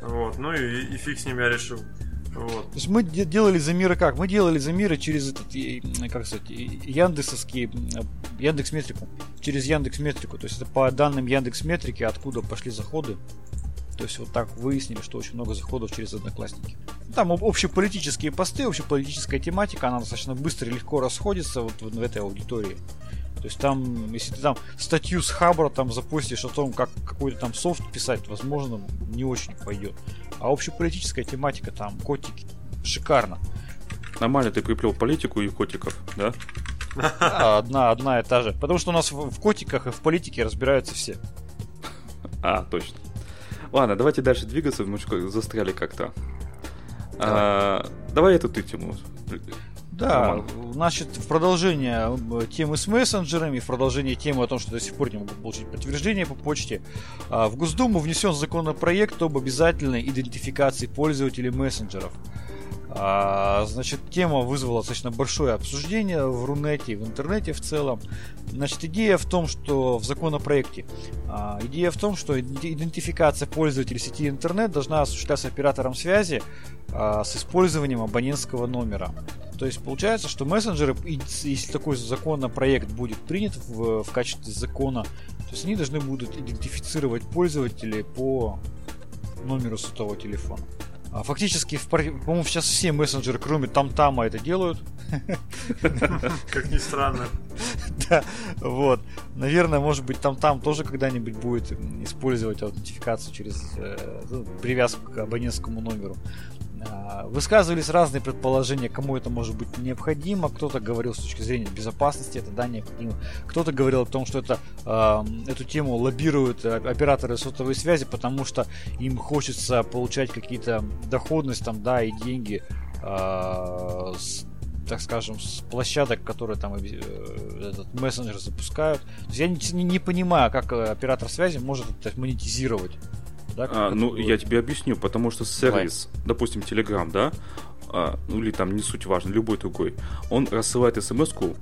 Вот. Ну и, и фиг с ними я решил. Вот. То есть мы делали замеры как? Мы делали замеры через этот, как сказать, Яндексовский, Яндекс Метрику. Через Яндекс Метрику. То есть это по данным Яндекс Метрики, откуда пошли заходы. То есть вот так выяснили, что очень много заходов через Одноклассники. Там общеполитические посты, общеполитическая тематика, она достаточно быстро и легко расходится вот в этой аудитории. То есть там, если ты там статью с Хабра там запустишь о том, как какой-то там софт писать, возможно, не очень пойдет. А общеполитическая тематика, там, котики, шикарно. Нормально ты приплел политику и котиков, да? Да, одна, одна и та же. Потому что у нас в, в котиках и в политике разбираются все. А, точно. Ладно, давайте дальше двигаться, мы застряли как-то. Давай. А, давай эту ты тему да, Роман. значит, в продолжение э, темы с мессенджерами, в продолжение темы о том, что до сих пор не могут получить подтверждение по почте, а, в Госдуму внесен законопроект об обязательной идентификации пользователей мессенджеров. А, значит, тема вызвала достаточно большое обсуждение в Рунете, в интернете в целом. Значит, идея в том, что в законопроекте, а, идея в том, что идентификация пользователей сети интернет должна осуществляться оператором связи с использованием абонентского номера. То есть получается, что мессенджеры, если такой законопроект будет принят в, в качестве закона, то есть они должны будут идентифицировать пользователей по номеру сотового телефона. А фактически, по-моему, сейчас все мессенджеры, кроме Тамтама, это делают. Как ни странно. Да, вот. Наверное, может быть, Там-Там тоже когда-нибудь будет использовать аутентификацию через э, ну, привязку к абонентскому номеру. А, высказывались разные предположения, кому это может быть необходимо. Кто-то говорил с точки зрения безопасности, это да, необходимо. Кто-то говорил о том, что это, э, эту тему лоббируют операторы сотовой связи, потому что им хочется получать какие-то доходность там, да, и деньги э, с так скажем, с площадок, которые там э, этот мессенджер запускают. То есть я не, не понимаю, как оператор связи может это монетизировать да? А, ну, я тебе объясню, потому что сервис, Давай. допустим, Telegram, да, а, ну или там не суть важно, любой другой, он рассылает смс-ку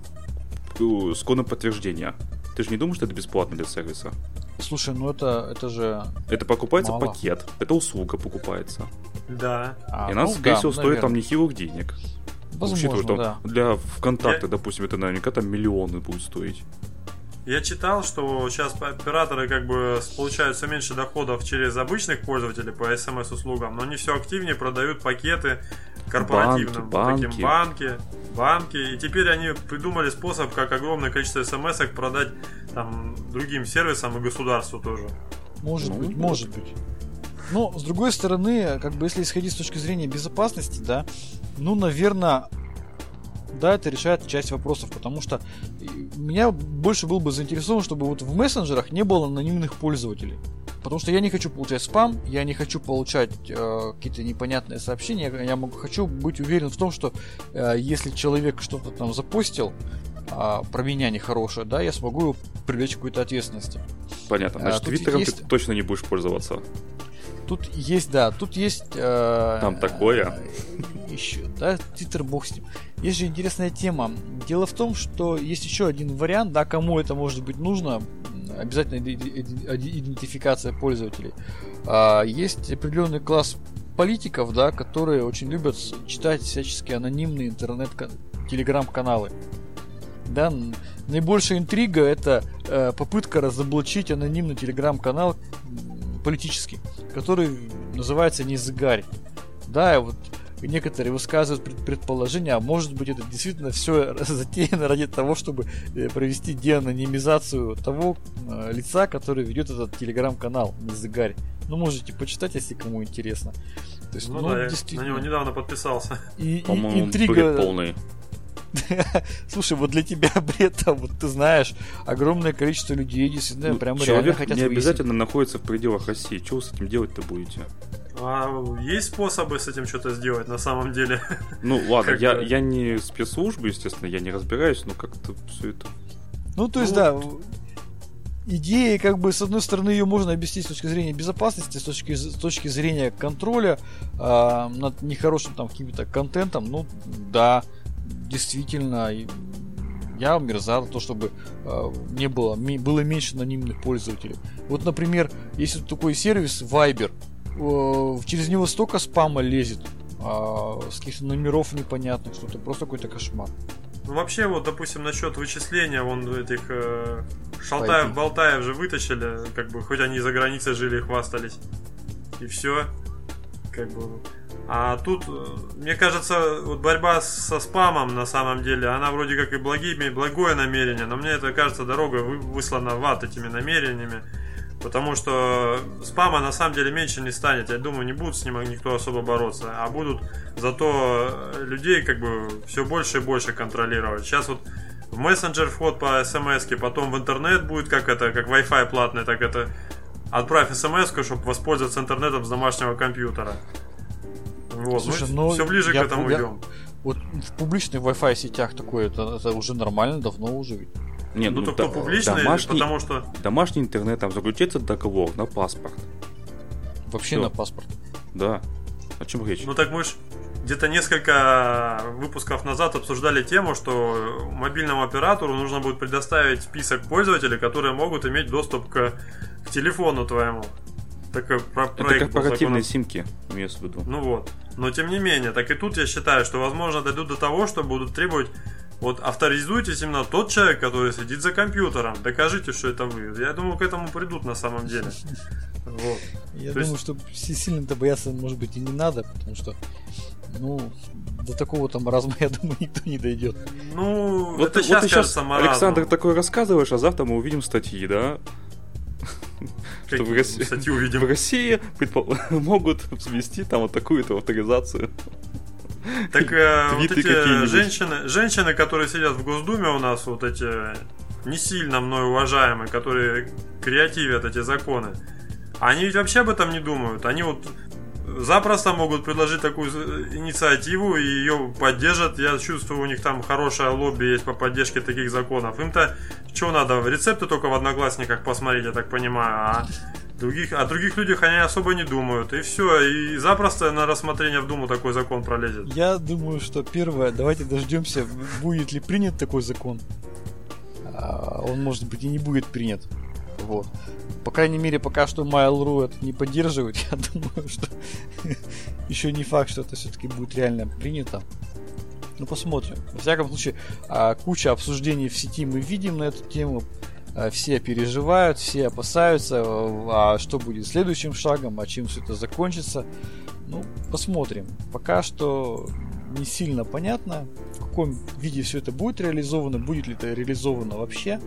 э, с кодом подтверждения. Ты же не думаешь, что это бесплатно для сервиса? Слушай, ну это, это же... Это покупается мало. пакет, это услуга покупается. Да. А, И она, ну, скорее да, всего, наверное. стоит там нехилых денег. Возможно, Учитывая, да. для ВКонтакта, я... допустим, это наверняка там миллионы будет стоить. Я читал, что сейчас операторы как бы получают все меньше доходов через обычных пользователей по смс-услугам, но они все активнее продают пакеты корпоративным банки, таким банки, банки. И теперь они придумали способ, как огромное количество смс продать там другим сервисам и государству тоже. Может ну, быть, может быть. Но, с другой стороны, как бы если исходить с точки зрения безопасности, да, ну, наверное, да, это решает часть вопросов, потому что меня больше был бы заинтересован, чтобы вот в мессенджерах не было анонимных пользователей. Потому что я не хочу получать спам, я не хочу получать э, какие-то непонятные сообщения, я могу, хочу быть уверен в том, что э, если человек что-то там запостил, э, про меня нехорошее, да, я смогу его привлечь к какой-то ответственности. Понятно. Значит, а, Твиттером есть... ты точно не будешь пользоваться. Тут есть, да, тут есть... Э, Там такое. Еще, да, Твиттер бог с ним. Есть же интересная тема. Дело в том, что есть еще один вариант, да, кому это может быть нужно, обязательно идентификация пользователей. А, есть определенный класс политиков, да, которые очень любят читать всяческие анонимные интернет телеграм-каналы. Да, наибольшая интрига это э, попытка разоблачить анонимный телеграм-канал политический, который называется Незыгарь. Да, вот некоторые высказывают предположение, а может быть это действительно все [LAUGHS] затеяно ради того, чтобы э, провести деанонимизацию того э, лица, который ведет этот телеграм-канал Незыгарь. Ну, можете почитать, если кому интересно. То есть, ну, ну да, действительно... на него недавно подписался. И, По-моему, интрига... полный. [LAUGHS] Слушай, вот для тебя [LAUGHS] бред, там, вот ты знаешь, огромное количество людей действительно ну, прям реально хотят не обязательно находится в пределах России. Что вы с этим делать-то будете? А есть способы с этим что-то сделать на самом деле? Ну ладно, я, я не спецслужбы, естественно, я не разбираюсь, но как-то все это. Ну, то есть, ну, да, идея, как бы, с одной стороны, ее можно объяснить с точки зрения безопасности, с точки, с точки зрения контроля э, над нехорошим там каким-то контентом, ну, да, действительно, я мерзал то, чтобы э, не было, было меньше анонимных пользователей. Вот, например, есть вот такой сервис Viber, через него столько спама лезет, э, с каких-то номеров непонятных, что-то просто какой-то кошмар. Ну вообще вот, допустим, насчет вычисления, вон этих э, Шалтаев, Болтаев же вытащили, как бы, хоть они за границей жили и хвастались. И все. Как бы а тут, э, мне кажется, вот борьба со спамом на самом деле, она вроде как и благими, благое намерение, но мне это кажется, дорога выслана в ад этими намерениями. Потому что спама на самом деле меньше не станет. Я думаю, не будут с ним никто особо бороться. А будут зато людей как бы все больше и больше контролировать. Сейчас вот в мессенджер вход по смс, потом в интернет будет как это, как Wi-Fi платный, так это отправь смс, чтобы воспользоваться интернетом с домашнего компьютера. Вот, Слушай, ну, все ближе я, к этому я, идем. Вот в публичных Wi-Fi сетях такое, это, это уже нормально, давно уже ведь. Не, ну, ну только да, публичный, домашний, потому что... Домашний интернет, там заключается договор на паспорт. Вообще Все. на паспорт? Да. О чем речь? Ну так мы ж где-то несколько выпусков назад обсуждали тему, что мобильному оператору нужно будет предоставить список пользователей, которые могут иметь доступ к, к телефону твоему. Такой про Это корпоративные симки, имеется в виду. Ну вот. Но тем не менее, так и тут я считаю, что возможно дойдут до того, что будут требовать вот авторизуйтесь именно тот человек, который сидит за компьютером. Докажите, что это вы. Я думаю, к этому придут на самом деле. Вот. Я То думаю, есть... что сильно-то бояться, может быть, и не надо, потому что, ну, до такого там маразма, [LAUGHS] я думаю, никто не дойдет. Ну, вот, это вот сейчас, ты сейчас, Александр, такой рассказываешь, а завтра мы увидим статьи, да? Что в России, статьи увидим? в России [LAUGHS] могут ввести там вот такую-то авторизацию. Так э, [LAUGHS] вот эти женщины, женщины, которые сидят в Госдуме у нас, вот эти не сильно мной уважаемые, которые креативят эти законы, они ведь вообще об этом не думают. Они вот запросто могут предложить такую инициативу и ее поддержат. Я чувствую, у них там хорошее лобби есть по поддержке таких законов. Им-то что надо? Рецепты только в Одноклассниках посмотреть, я так понимаю. А других, о других людях они особо не думают. И все. И запросто на рассмотрение в Думу такой закон пролезет. Я думаю, что первое, давайте дождемся, будет ли принят такой закон. А, он, может быть, и не будет принят. Вот. По крайней мере, пока что Mail.ru это не поддерживает, [LAUGHS] я думаю, что [LAUGHS] еще не факт, что это все-таки будет реально принято. Ну, посмотрим. Во всяком случае, а, куча обсуждений в сети мы видим на эту тему. А, все переживают, все опасаются, а что будет следующим шагом, а чем все это закончится. Ну, посмотрим. Пока что не сильно понятно, в каком виде все это будет реализовано, будет ли это реализовано вообще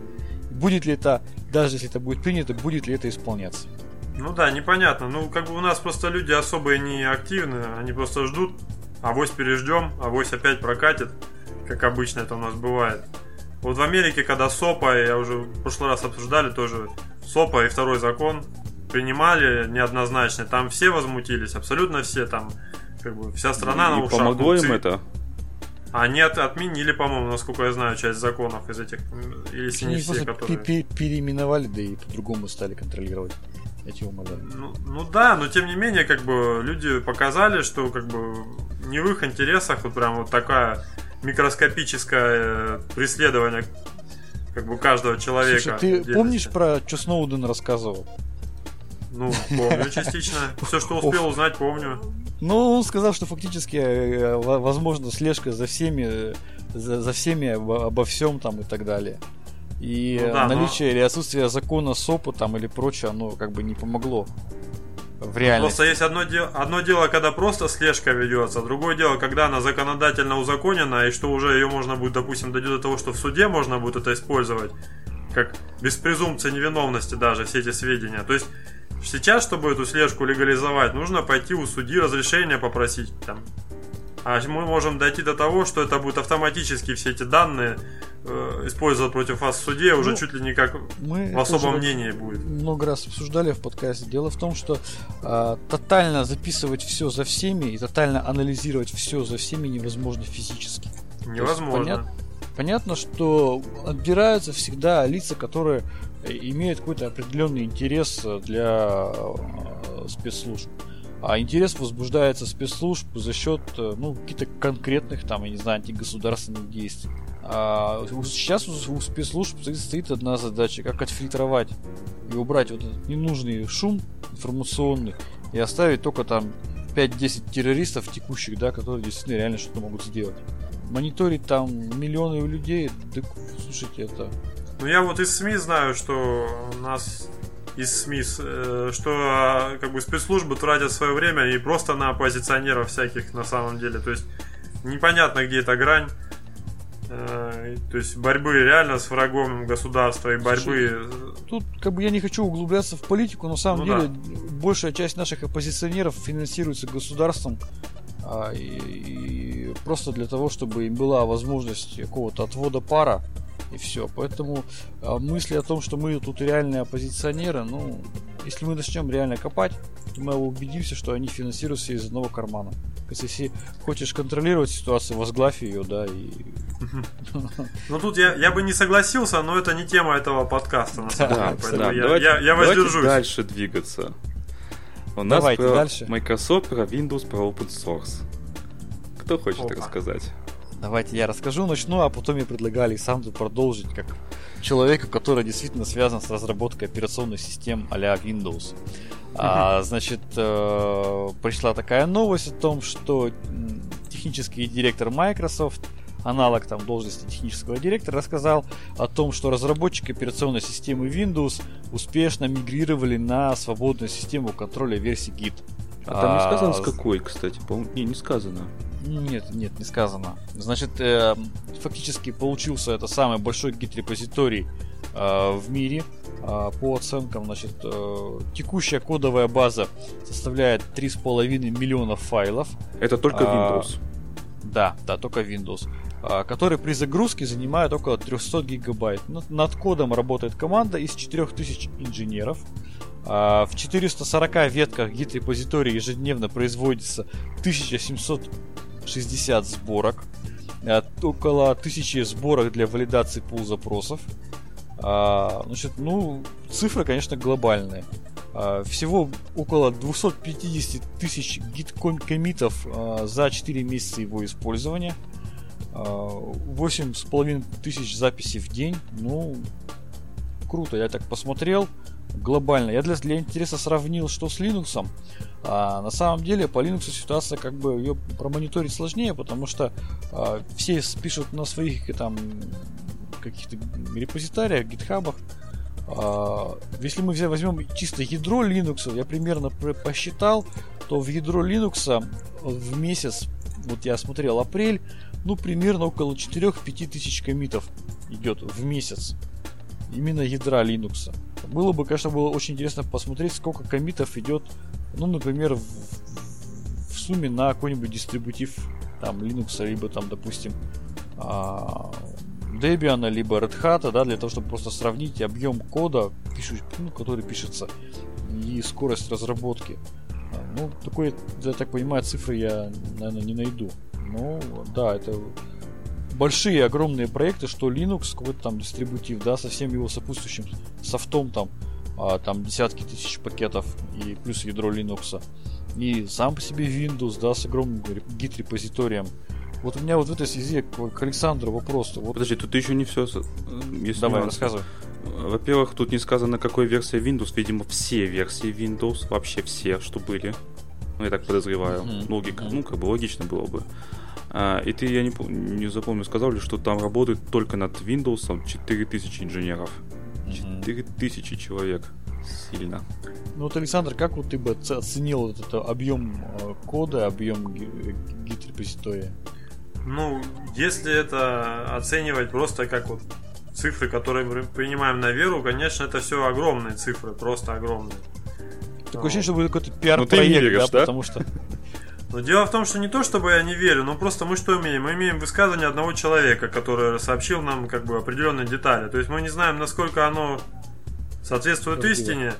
будет ли это, даже если это будет принято, будет ли это исполняться. Ну да, непонятно. Ну, как бы у нас просто люди особо не активны, они просто ждут, авось переждем, авось опять прокатит, как обычно это у нас бывает. Вот в Америке, когда СОПа, я уже в прошлый раз обсуждали тоже, СОПа и второй закон принимали неоднозначно, там все возмутились, абсолютно все, там как бы вся страна и, на ушах. помогло им это? Они от, отменили, по-моему, насколько я знаю, часть законов из этих, или если не все, которые... переименовали, да и по-другому стали контролировать эти умоляю. Ну, ну да, но тем не менее, как бы люди показали, что как бы не в их интересах вот прям вот такая микроскопическое преследование как бы каждого человека. Слушай, ты помнишь про что Сноуден рассказывал? Ну, помню частично. Все, что успел узнать, помню. Ну, он сказал, что фактически э, возможно слежка за всеми, за, за всеми обо, обо всем там и так далее. И ну, да, наличие но... или отсутствие закона СОПа там или прочее, оно как бы не помогло в реальности. Просто есть одно дело, одно дело, когда просто слежка ведется, другое дело, когда она законодательно узаконена, и что уже ее можно будет, допустим, дойдет до того, что в суде можно будет это использовать, как без презумпции невиновности даже все эти сведения. То есть Сейчас, чтобы эту слежку легализовать, нужно пойти у судьи разрешение попросить там. А мы можем дойти до того, что это будет автоматически все эти данные э, использовать против вас в суде, уже ну, чуть ли не как мы в особом мнении будет. Много раз обсуждали в подкасте. Дело в том, что э, тотально записывать все за всеми и тотально анализировать все за всеми невозможно физически. Невозможно. Понятно, понятно, что отбираются всегда лица, которые имеют какой-то определенный интерес для э, спецслужб. А интерес возбуждается спецслужб за счет э, ну, каких-то конкретных, там, я не знаю, антигосударственных действий. А сейчас у спецслужб стоит одна задача, как отфильтровать и убрать вот этот ненужный шум информационный и оставить только там 5-10 террористов текущих, да, которые действительно реально что-то могут сделать. Мониторить там миллионы людей, да, слушайте, это ну, я вот из СМИ знаю, что у нас из СМИ, э, что а, как бы спецслужбы тратят свое время и просто на оппозиционеров всяких на самом деле. То есть непонятно, где эта грань. Э, то есть борьбы реально с врагом государства и борьбы... Тут как бы я не хочу углубляться в политику, но на самом ну, деле да. большая часть наших оппозиционеров финансируется государством а, и, и просто для того, чтобы им была возможность какого-то отвода пара и все. Поэтому э, мысли о том, что мы тут реальные оппозиционеры, ну, если мы начнем реально копать, то мы убедимся, что они финансируются из одного кармана. То есть, если хочешь контролировать ситуацию, возглавь ее, да, и... [LAUGHS] Ну, тут я, я бы не согласился, но это не тема этого подкаста, на самом деле. Поэтому да, я, я, я воздержусь. дальше двигаться. У нас Давайте про дальше. Microsoft, про Windows, про Open Source. Кто хочет Опа. рассказать? Давайте я расскажу, начну, а потом я предлагаю Александру продолжить, как человека, который действительно связан с разработкой операционных систем а Windows. А, значит, э, пришла такая новость о том, что технический директор Microsoft, аналог там должности технического директора, рассказал о том, что разработчики операционной системы Windows успешно мигрировали на свободную систему контроля версии Git. А там не сказано, с какой, кстати, по Не, не сказано. Нет, нет, не сказано. Значит, э, фактически получился это самый большой гид-репозиторий э, в мире. Э, по оценкам, значит, э, текущая кодовая база составляет 3,5 миллиона файлов. Это только Windows. Да, да, только Windows. Который при загрузке занимает около 300 гигабайт. Над, над кодом работает команда из 4000 инженеров. В 440 ветках гид-репозитории ежедневно производится 1760 сборок. Около 1000 сборок для валидации пул запросов. А, значит, ну, цифры, конечно, глобальные. А, всего около 250 тысяч гид-комитов а, за 4 месяца его использования. Восемь с половиной тысяч записей в день. Ну, круто, я так посмотрел глобально. Я для, для интереса сравнил, что с Linux. А, на самом деле по Linux ситуация как бы ее промониторить сложнее, потому что а, все пишут на своих там каких-то репозитариях, гитхабах. А, если мы возьмем чисто ядро Linux, я примерно посчитал, то в ядро Linux в месяц, вот я смотрел апрель, ну примерно около 4-5 тысяч комитов идет в месяц. Именно ядра Linux. Было бы, конечно, было очень интересно посмотреть, сколько комитов идет, ну, например, в, в сумме на какой-нибудь дистрибутив там Linux, либо там, допустим, а, Debian, либо Red Hat, да, для того, чтобы просто сравнить объем кода, пишу, ну, который пишется, и скорость разработки. А, ну, такой, я так понимаю, цифры я, наверное, не найду. Ну, да, это большие, огромные проекты, что Linux, какой-то там дистрибутив, да, со всем его сопутствующим софтом, там, там десятки тысяч пакетов и плюс ядро Linux. И сам по себе Windows, да, с огромным гид-репозиторием. Вот у меня вот в этой связи к, Александру вопрос. Вот... Подожди, тут еще не все. Есть Давай, нюансы. рассказывай. Во-первых, тут не сказано, какой версия Windows. Видимо, все версии Windows, вообще все, что были. Ну, я так подозреваю. Mm-hmm. Логика, mm-hmm. ну, как бы логично было бы. А, и ты, я не, не запомню, сказал ли, что там работает только над Windows 4000 инженеров. 4000 человек. Сильно. Ну вот, Александр, как вот ты бы оценил вот это объем э, кода, объем гид-репозитория? Ну, если это оценивать просто как вот цифры, которые мы принимаем на веру, конечно, это все огромные цифры, просто огромные. Такое ощущение, что будет какой-то пиар-проект, ну, да, да, потому что... Но дело в том, что не то, чтобы я не верю, но просто мы что имеем? Мы имеем высказывание одного человека, который сообщил нам как бы определенные детали. То есть мы не знаем, насколько оно соответствует истине.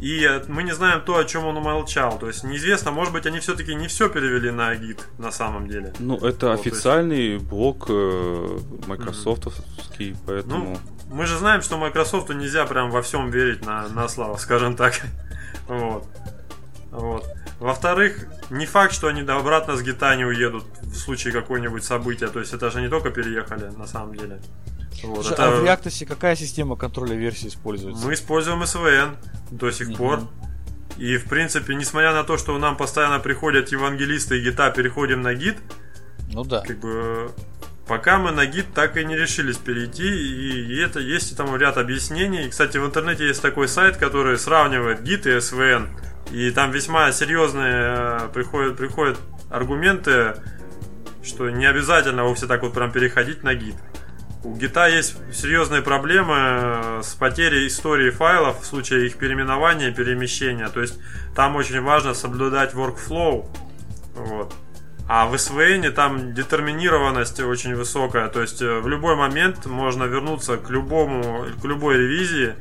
И мы не знаем то, о чем он умолчал. То есть неизвестно, может быть, они все-таки не все перевели на гид на самом деле. Ну, это вот, официальный есть... блок э, Microsoftовский, mm-hmm. поэтому. Ну, мы же знаем, что Microsoft нельзя прям во всем верить на, на славу, скажем так. [LAUGHS] вот. Вот. Во-вторых, не факт, что они обратно с гита не уедут в случае какого-нибудь события. То есть это же не только переехали, на самом деле. Вот, это... А в Reactos какая система контроля версии используется? Мы используем SVN до сих угу. пор. И, в принципе, несмотря на то, что нам постоянно приходят евангелисты и гита, переходим на гид. Ну да. Как бы, пока мы на гид так и не решились перейти. И, и это есть там ряд объяснений. И, кстати, в интернете есть такой сайт, который сравнивает гид и SVN. И там весьма серьезные э, приходят, приходят аргументы, что не обязательно вовсе так вот прям переходить на гид. У гита есть серьезные проблемы э, с потерей истории файлов в случае их переименования и перемещения. То есть там очень важно соблюдать workflow. Вот. А в SVN там детерминированность очень высокая. То есть э, в любой момент можно вернуться к любому, к любой ревизии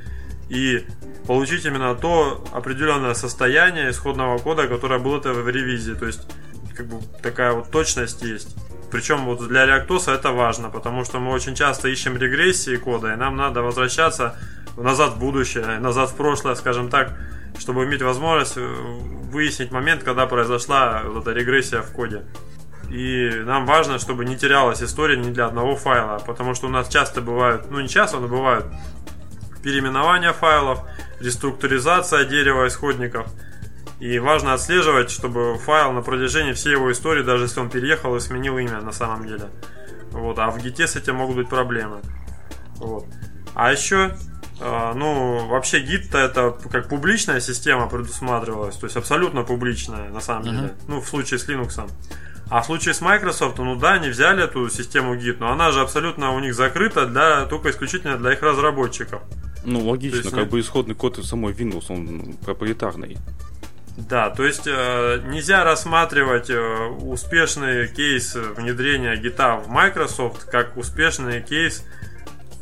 и получить именно то определенное состояние исходного кода, которое было в ревизии. То есть как бы такая вот точность есть. Причем вот для реактоса это важно, потому что мы очень часто ищем регрессии кода, и нам надо возвращаться назад в будущее, назад в прошлое, скажем так, чтобы иметь возможность э, выяснить момент, когда произошла вот эта регрессия в коде. И нам важно, чтобы не терялась история ни для одного файла, потому что у нас часто бывают, ну не часто, но бывают переименования файлов, реструктуризация дерева исходников. И важно отслеживать, чтобы файл на протяжении всей его истории, даже если он переехал и сменил имя на самом деле. Вот, а в гите с этим могут быть проблемы. Вот. А еще, э, ну, вообще гид-то это как публичная система предусматривалась, то есть абсолютно публичная на самом uh-huh. деле. Ну, в случае с Linux. А в случае с Microsoft, ну да, они взяли эту систему Git, но она же абсолютно у них закрыта для, только исключительно для их разработчиков. Ну, логично, есть, как ну... бы исходный код самой Windows, он проприетарный. Да, то есть э, нельзя рассматривать э, успешный кейс внедрения гита в Microsoft как успешный кейс,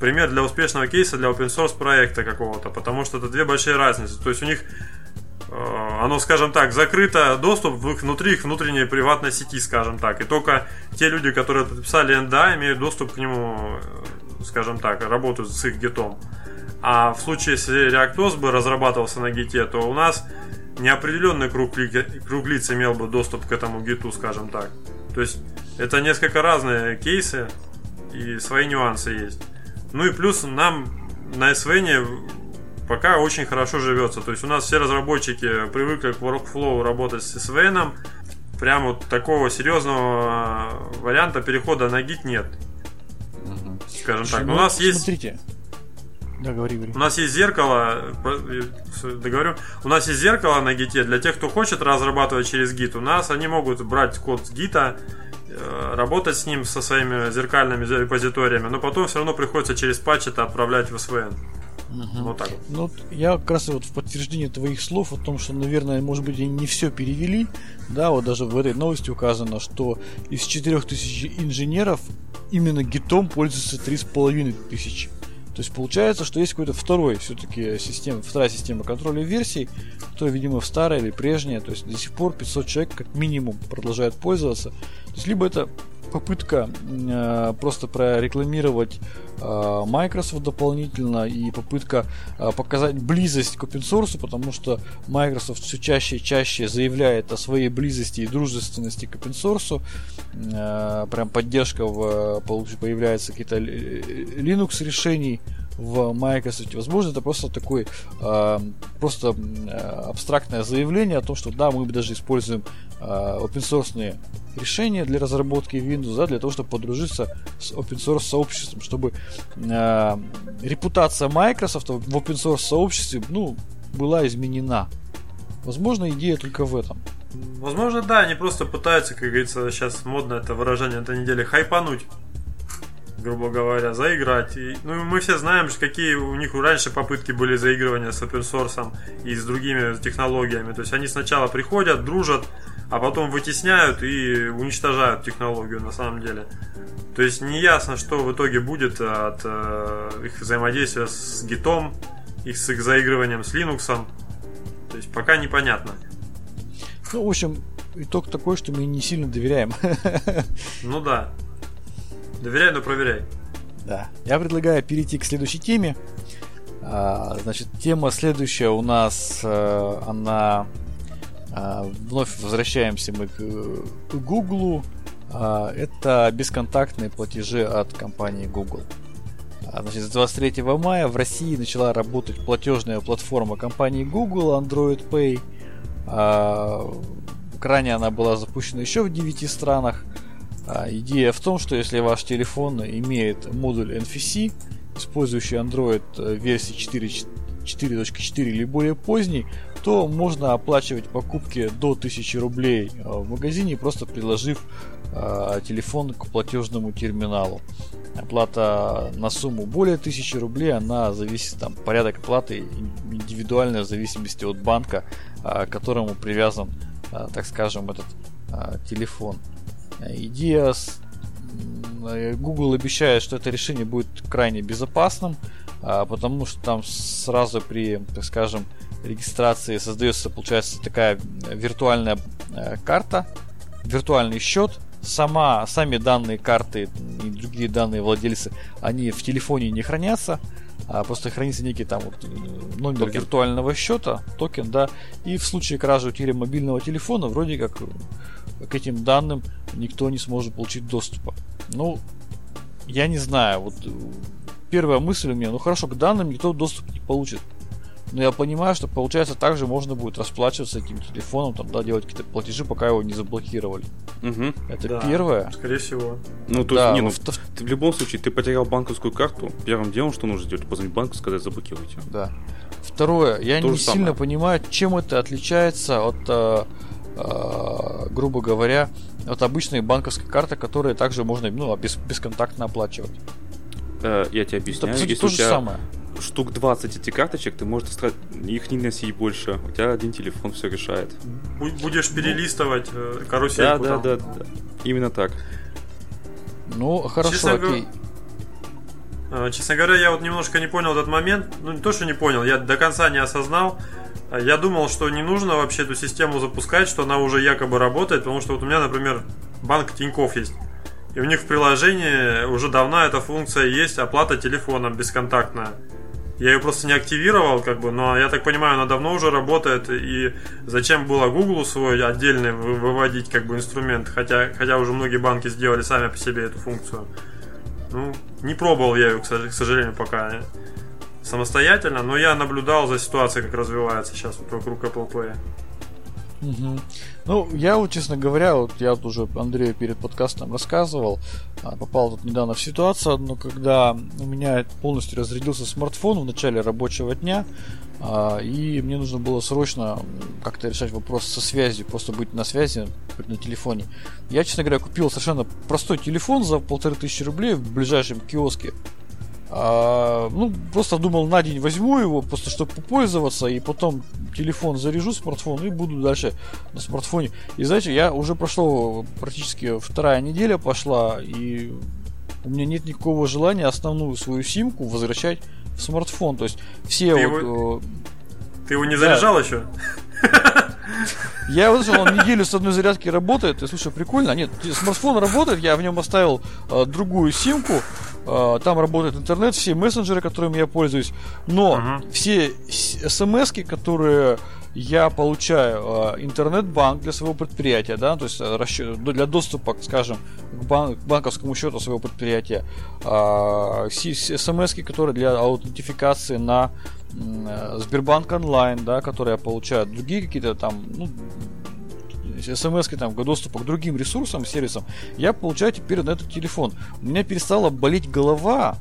пример для успешного кейса для open source проекта какого-то, потому что это две большие разницы. То есть у них э, оно, скажем так, закрыто доступ внутри их внутренней приватной сети, скажем так. И только те люди, которые подписали NDA, имеют доступ к нему, э, скажем так, работают с их гитом. А в случае, если ReactOS бы разрабатывался на гите, то у нас неопределенный круг, круг лиц имел бы доступ к этому гиту, скажем так. То есть это несколько разные кейсы и свои нюансы есть. Ну и плюс нам на SVN пока очень хорошо живется. То есть у нас все разработчики привыкли к workflow работать с SVN. Прям вот такого серьезного варианта перехода на гит нет. Скажем так. Ну, у нас есть... Смотрите, да, говори, говори. У нас есть зеркало, договорю, у нас есть зеркало на гите для тех, кто хочет разрабатывать через гит. У нас они могут брать код с гита, э, работать с ним со своими зеркальными репозиториями, но потом все равно приходится через патч это отправлять в SVN. Угу. Вот так вот. Ну, я как раз вот в подтверждение твоих слов о том, что, наверное, может быть, они не все перевели. Да, вот даже в этой новости указано, что из 4000 инженеров именно гитом пользуются 3500. То есть получается, что есть какой-то второй все-таки система, вторая система контроля версий, которая, видимо, в старая или прежняя, то есть до сих пор 500 человек как минимум продолжают пользоваться. То есть либо это попытка э, просто прорекламировать э, Microsoft дополнительно и попытка э, показать близость к open source, потому что Microsoft все чаще и чаще заявляет о своей близости и дружественности к open source. Э, прям поддержка в, появляется какие-то Linux решений в Microsoft. Возможно, это просто такой э, просто э, абстрактное заявление о том, что да, мы даже используем э, open source решения для разработки Windows, да, для того, чтобы подружиться с open source сообществом, чтобы э, репутация Microsoft в open source сообществе, ну, была изменена. Возможно, идея только в этом. Возможно, да, они просто пытаются, как говорится, сейчас модно это выражение этой недели, хайпануть грубо говоря, заиграть. И, ну, мы все знаем, какие у них раньше попытки были заигрывания с open source и с другими технологиями. То есть они сначала приходят, дружат, а потом вытесняют и уничтожают технологию на самом деле. То есть не ясно, что в итоге будет от э, их взаимодействия с гитом, их с их заигрыванием с Linux. То есть пока непонятно. Ну, в общем, итог такой, что мы не сильно доверяем. Ну да. Доверяй, но проверяй. Да. Я предлагаю перейти к следующей теме. А, значит, тема следующая у нас, э, она... А, вновь возвращаемся мы к Google. А, это бесконтактные платежи от компании Google. Значит, с 23 мая в России начала работать платежная платформа компании Google Android Pay. Ранее она была запущена еще в 9 странах. А, идея в том, что если ваш телефон имеет модуль NFC, использующий Android э, версии 4.4 или более поздний, то можно оплачивать покупки до 1000 рублей э, в магазине, просто приложив э, телефон к платежному терминалу. Оплата на сумму более 1000 рублей, она зависит, там, порядок оплаты индивидуально в зависимости от банка, к которому привязан, так скажем, этот телефон. Идея с Google обещает, что это решение будет крайне безопасным, а, потому что там сразу при, так скажем, регистрации создается, получается, такая виртуальная э, карта, виртуальный счет. Сама, сами данные карты и другие данные владельцы, они в телефоне не хранятся, а просто хранится некий там вот э, номер токен. виртуального счета, токен, да, и в случае кражи утери мобильного телефона вроде как к этим данным никто не сможет получить доступа. Ну, я не знаю, вот первая мысль у меня, ну хорошо, к данным никто доступ не получит. Но я понимаю, что получается также можно будет расплачиваться этим телефоном, там, да, делать какие-то платежи, пока его не заблокировали. Угу. Это да, первое. Скорее всего. Ну, то да, есть, не, ну, в... ты, в любом случае, ты потерял банковскую карту, первым делом, что нужно сделать, позвонить банку, сказать, заблокируйте. Да. Второе, я то не сильно самое. понимаю, чем это отличается от, э, э, грубо говоря, от обычной банковской карты, которые также можно ну, без, бесконтактно оплачивать. Э, я тебе объясняю. Это, то же тебя... самое штук 20 этих карточек, ты можешь их не носить больше. У тебя один телефон все решает. Будешь перелистывать э, карусельку. Да, да, да, да. Именно так. Ну, хорошо, честно окей. Говоря, честно говоря, я вот немножко не понял этот момент. Ну, не то, что не понял, я до конца не осознал. А я думал, что не нужно вообще эту систему запускать, что она уже якобы работает, потому что вот у меня, например, банк Тиньков есть. И у них в приложении уже давно эта функция есть, оплата телефоном бесконтактная. Я ее просто не активировал, как бы, но я так понимаю, она давно уже работает, и зачем было Google свой отдельный выводить как бы инструмент, хотя, хотя уже многие банки сделали сами по себе эту функцию. Ну, не пробовал я ее, к сожалению, пока самостоятельно, но я наблюдал за ситуацией, как развивается сейчас вот вокруг Apple Pay. Угу. Ну, я вот, честно говоря, вот я вот уже Андрею перед подкастом рассказывал, а, попал тут недавно в ситуацию, но когда у меня полностью разрядился смартфон в начале рабочего дня, а, и мне нужно было срочно как-то решать вопрос со связью, просто быть на связи на телефоне. Я, честно говоря, купил совершенно простой телефон за полторы тысячи рублей в ближайшем киоске. А, ну, просто думал, на день возьму его, просто чтобы попользоваться, и потом телефон заряжу, смартфон, и буду дальше на смартфоне. И знаете, я уже прошло практически вторая неделя пошла, и у меня нет никакого желания основную свою симку возвращать в смартфон. То есть все ты вот... Его... Ты его не заряжал да. еще? Я вот он неделю с одной зарядки работает, и слушай, прикольно. Нет, смартфон работает, я в нем оставил э, другую симку, э, там работает интернет, все мессенджеры, которыми я пользуюсь, но uh-huh. все смс, которые я получаю э, интернет-банк для своего предприятия, да, то есть э, расчет, для доступа, скажем, к, бан- к банковскому счету своего предприятия, э, смс, которые для аутентификации на Э, Сбербанк онлайн, да, которые получают другие какие-то там, ну, смс там, доступа к другим ресурсам, сервисам, я получаю теперь на этот телефон. У меня перестала болеть голова,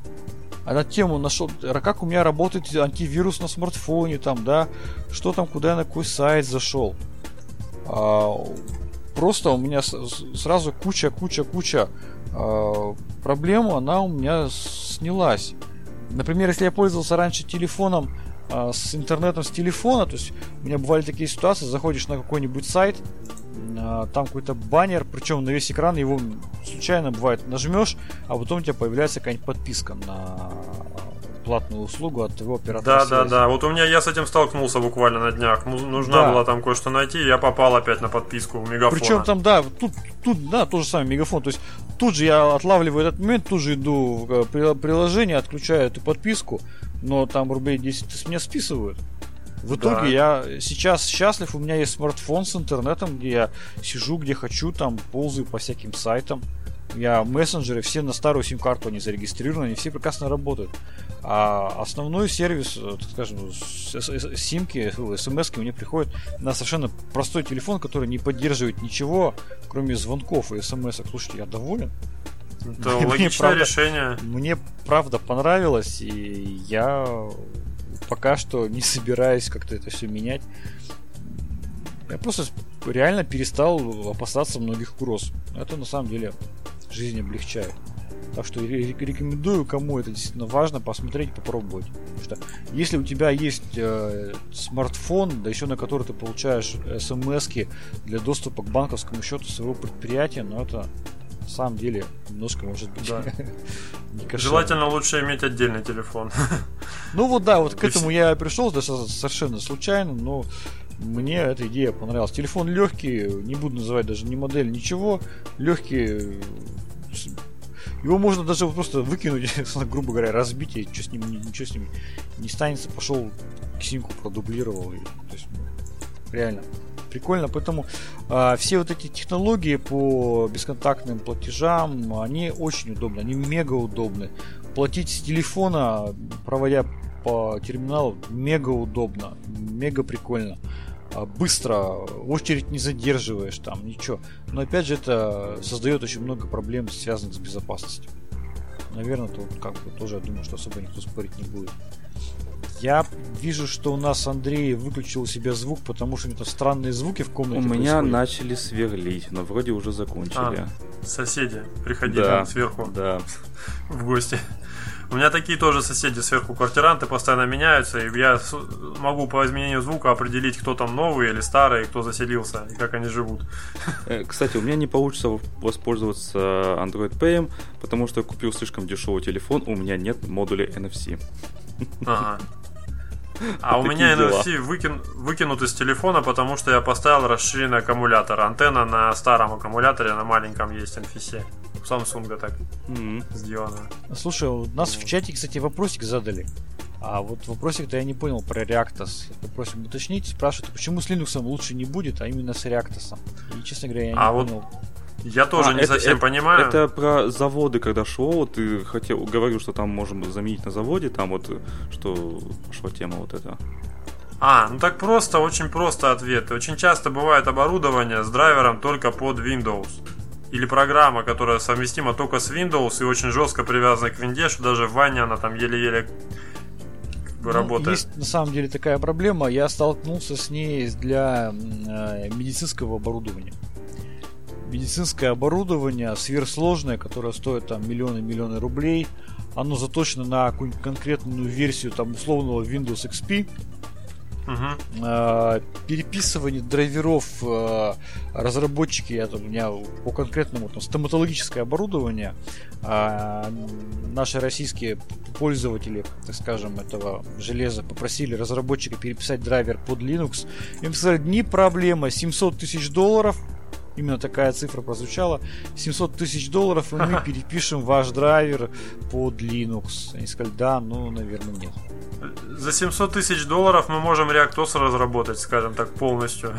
а на тему нашел, как у меня работает антивирус на смартфоне, там, да, что там, куда я на какой сайт зашел. А, просто у меня сразу куча, куча, куча а, проблем, она у меня снялась. Например, если я пользовался раньше телефоном а, с интернетом с телефона, то есть у меня бывали такие ситуации, заходишь на какой-нибудь сайт, там какой-то баннер, причем на весь экран его случайно бывает нажмешь, а потом у тебя появляется какая-нибудь подписка на платную услугу от твоего оператора. Да, связи. да, да. Вот у меня я с этим столкнулся буквально на днях. Нужна да. была там кое-что найти, я попал опять на подписку у Мегафона. Причем там, да, тут, тут, да, то же самое Мегафон. То есть тут же я отлавливаю этот момент, тут же иду в э, приложение, отключаю эту подписку, но там рублей 10 с меня списывают. В итоге да. я сейчас счастлив, у меня есть смартфон с интернетом, где я сижу, где хочу, там ползаю по всяким сайтам. Я мессенджеры все на старую сим-карту они зарегистрированы, они все прекрасно работают. А основной сервис, э, так скажем, симки, смс мне приходят на совершенно простой телефон, который не поддерживает ничего, кроме звонков и смс. Слушайте, я доволен. Это [LAUGHS] мне, логичное правда, решение. Мне правда понравилось, и я пока что не собираюсь как-то это все менять. Я просто реально перестал опасаться многих угроз. Это на самом деле жизнь облегчает. Так что рекомендую, кому это действительно важно, посмотреть, попробовать. Потому что если у тебя есть э, смартфон, да еще на который ты получаешь смс для доступа к банковскому счету своего предприятия, ну это самом деле немножко может быть да. [LAUGHS] Желательно лучше иметь отдельный телефон. [LAUGHS] Ну вот да, вот к этому я пришел совершенно случайно, но мне эта идея понравилась. Телефон легкий, не буду называть даже ни модель, ничего. Легкий. Его можно даже просто выкинуть, [LAUGHS] грубо говоря, разбить, и ничего с ним, ничего с ним не станется. Пошел симку продублировал. И, то есть, реально. Прикольно. Поэтому э, все вот эти технологии по бесконтактным платежам, они очень удобны, они мега удобны. Платить с телефона, проводя по терминалу, мега удобно, мега прикольно. А, быстро, очередь не задерживаешь, там ничего. Но опять же это создает очень много проблем, связанных с безопасностью. Наверное, тут как бы тоже я думаю, что особо никто спорить не будет. Я вижу, что у нас Андрей выключил у себя звук, потому что это странные звуки в комнате. У меня происходят. начали сверлить, но вроде уже закончили. А, соседи приходили да, сверху да. [LAUGHS] в гости. У меня такие тоже соседи сверху квартиранты постоянно меняются, и я могу по изменению звука определить, кто там новый или старый, кто заселился, и как они живут. [LAUGHS] Э, кстати, у меня не получится воспользоваться Android Pay, потому что я купил слишком дешевый телефон, у меня нет модуля NFC. Ага. [LAUGHS] А у меня NFC выкин, выкинут из телефона, потому что я поставил расширенный аккумулятор. Антенна на старом аккумуляторе, на маленьком есть NFC. У Samsung так mm-hmm. сделано. Слушай, у нас в чате, кстати, вопросик задали. А вот вопросик-то я не понял про Reactos. Попросим уточнить. Спрашивают, почему с Linux лучше не будет, а именно с Reactos. И, честно говоря, я не а понял. Вот я тоже а, не это, совсем это, понимаю. Это про заводы, когда шло, ты хотел, говорил, что там можем заменить на заводе, там вот, что пошла тема вот эта. А, ну так просто, очень просто ответ. Очень часто бывает оборудование с драйвером только под Windows. Или программа, которая совместима только с Windows и очень жестко привязана к винде, что даже в ванне она там еле-еле ну, работает. Есть на самом деле такая проблема. Я столкнулся с ней для э, медицинского оборудования медицинское оборудование сверхсложное, которое стоит там миллионы-миллионы рублей. Оно заточено на какую-нибудь конкретную версию там условного Windows XP. Угу. Э, переписывание драйверов э, разработчики, это у меня по конкретному там, стоматологическое оборудование, э, наши российские пользователи, так скажем, этого железа попросили разработчика переписать драйвер под Linux. Им сказали, не проблема, 700 тысяч долларов, именно такая цифра прозвучала. 700 тысяч долларов, и мы перепишем ваш драйвер под Linux. Они сказали, да, ну, наверное, нет. За 700 тысяч долларов мы можем ReactOS разработать, скажем так, полностью.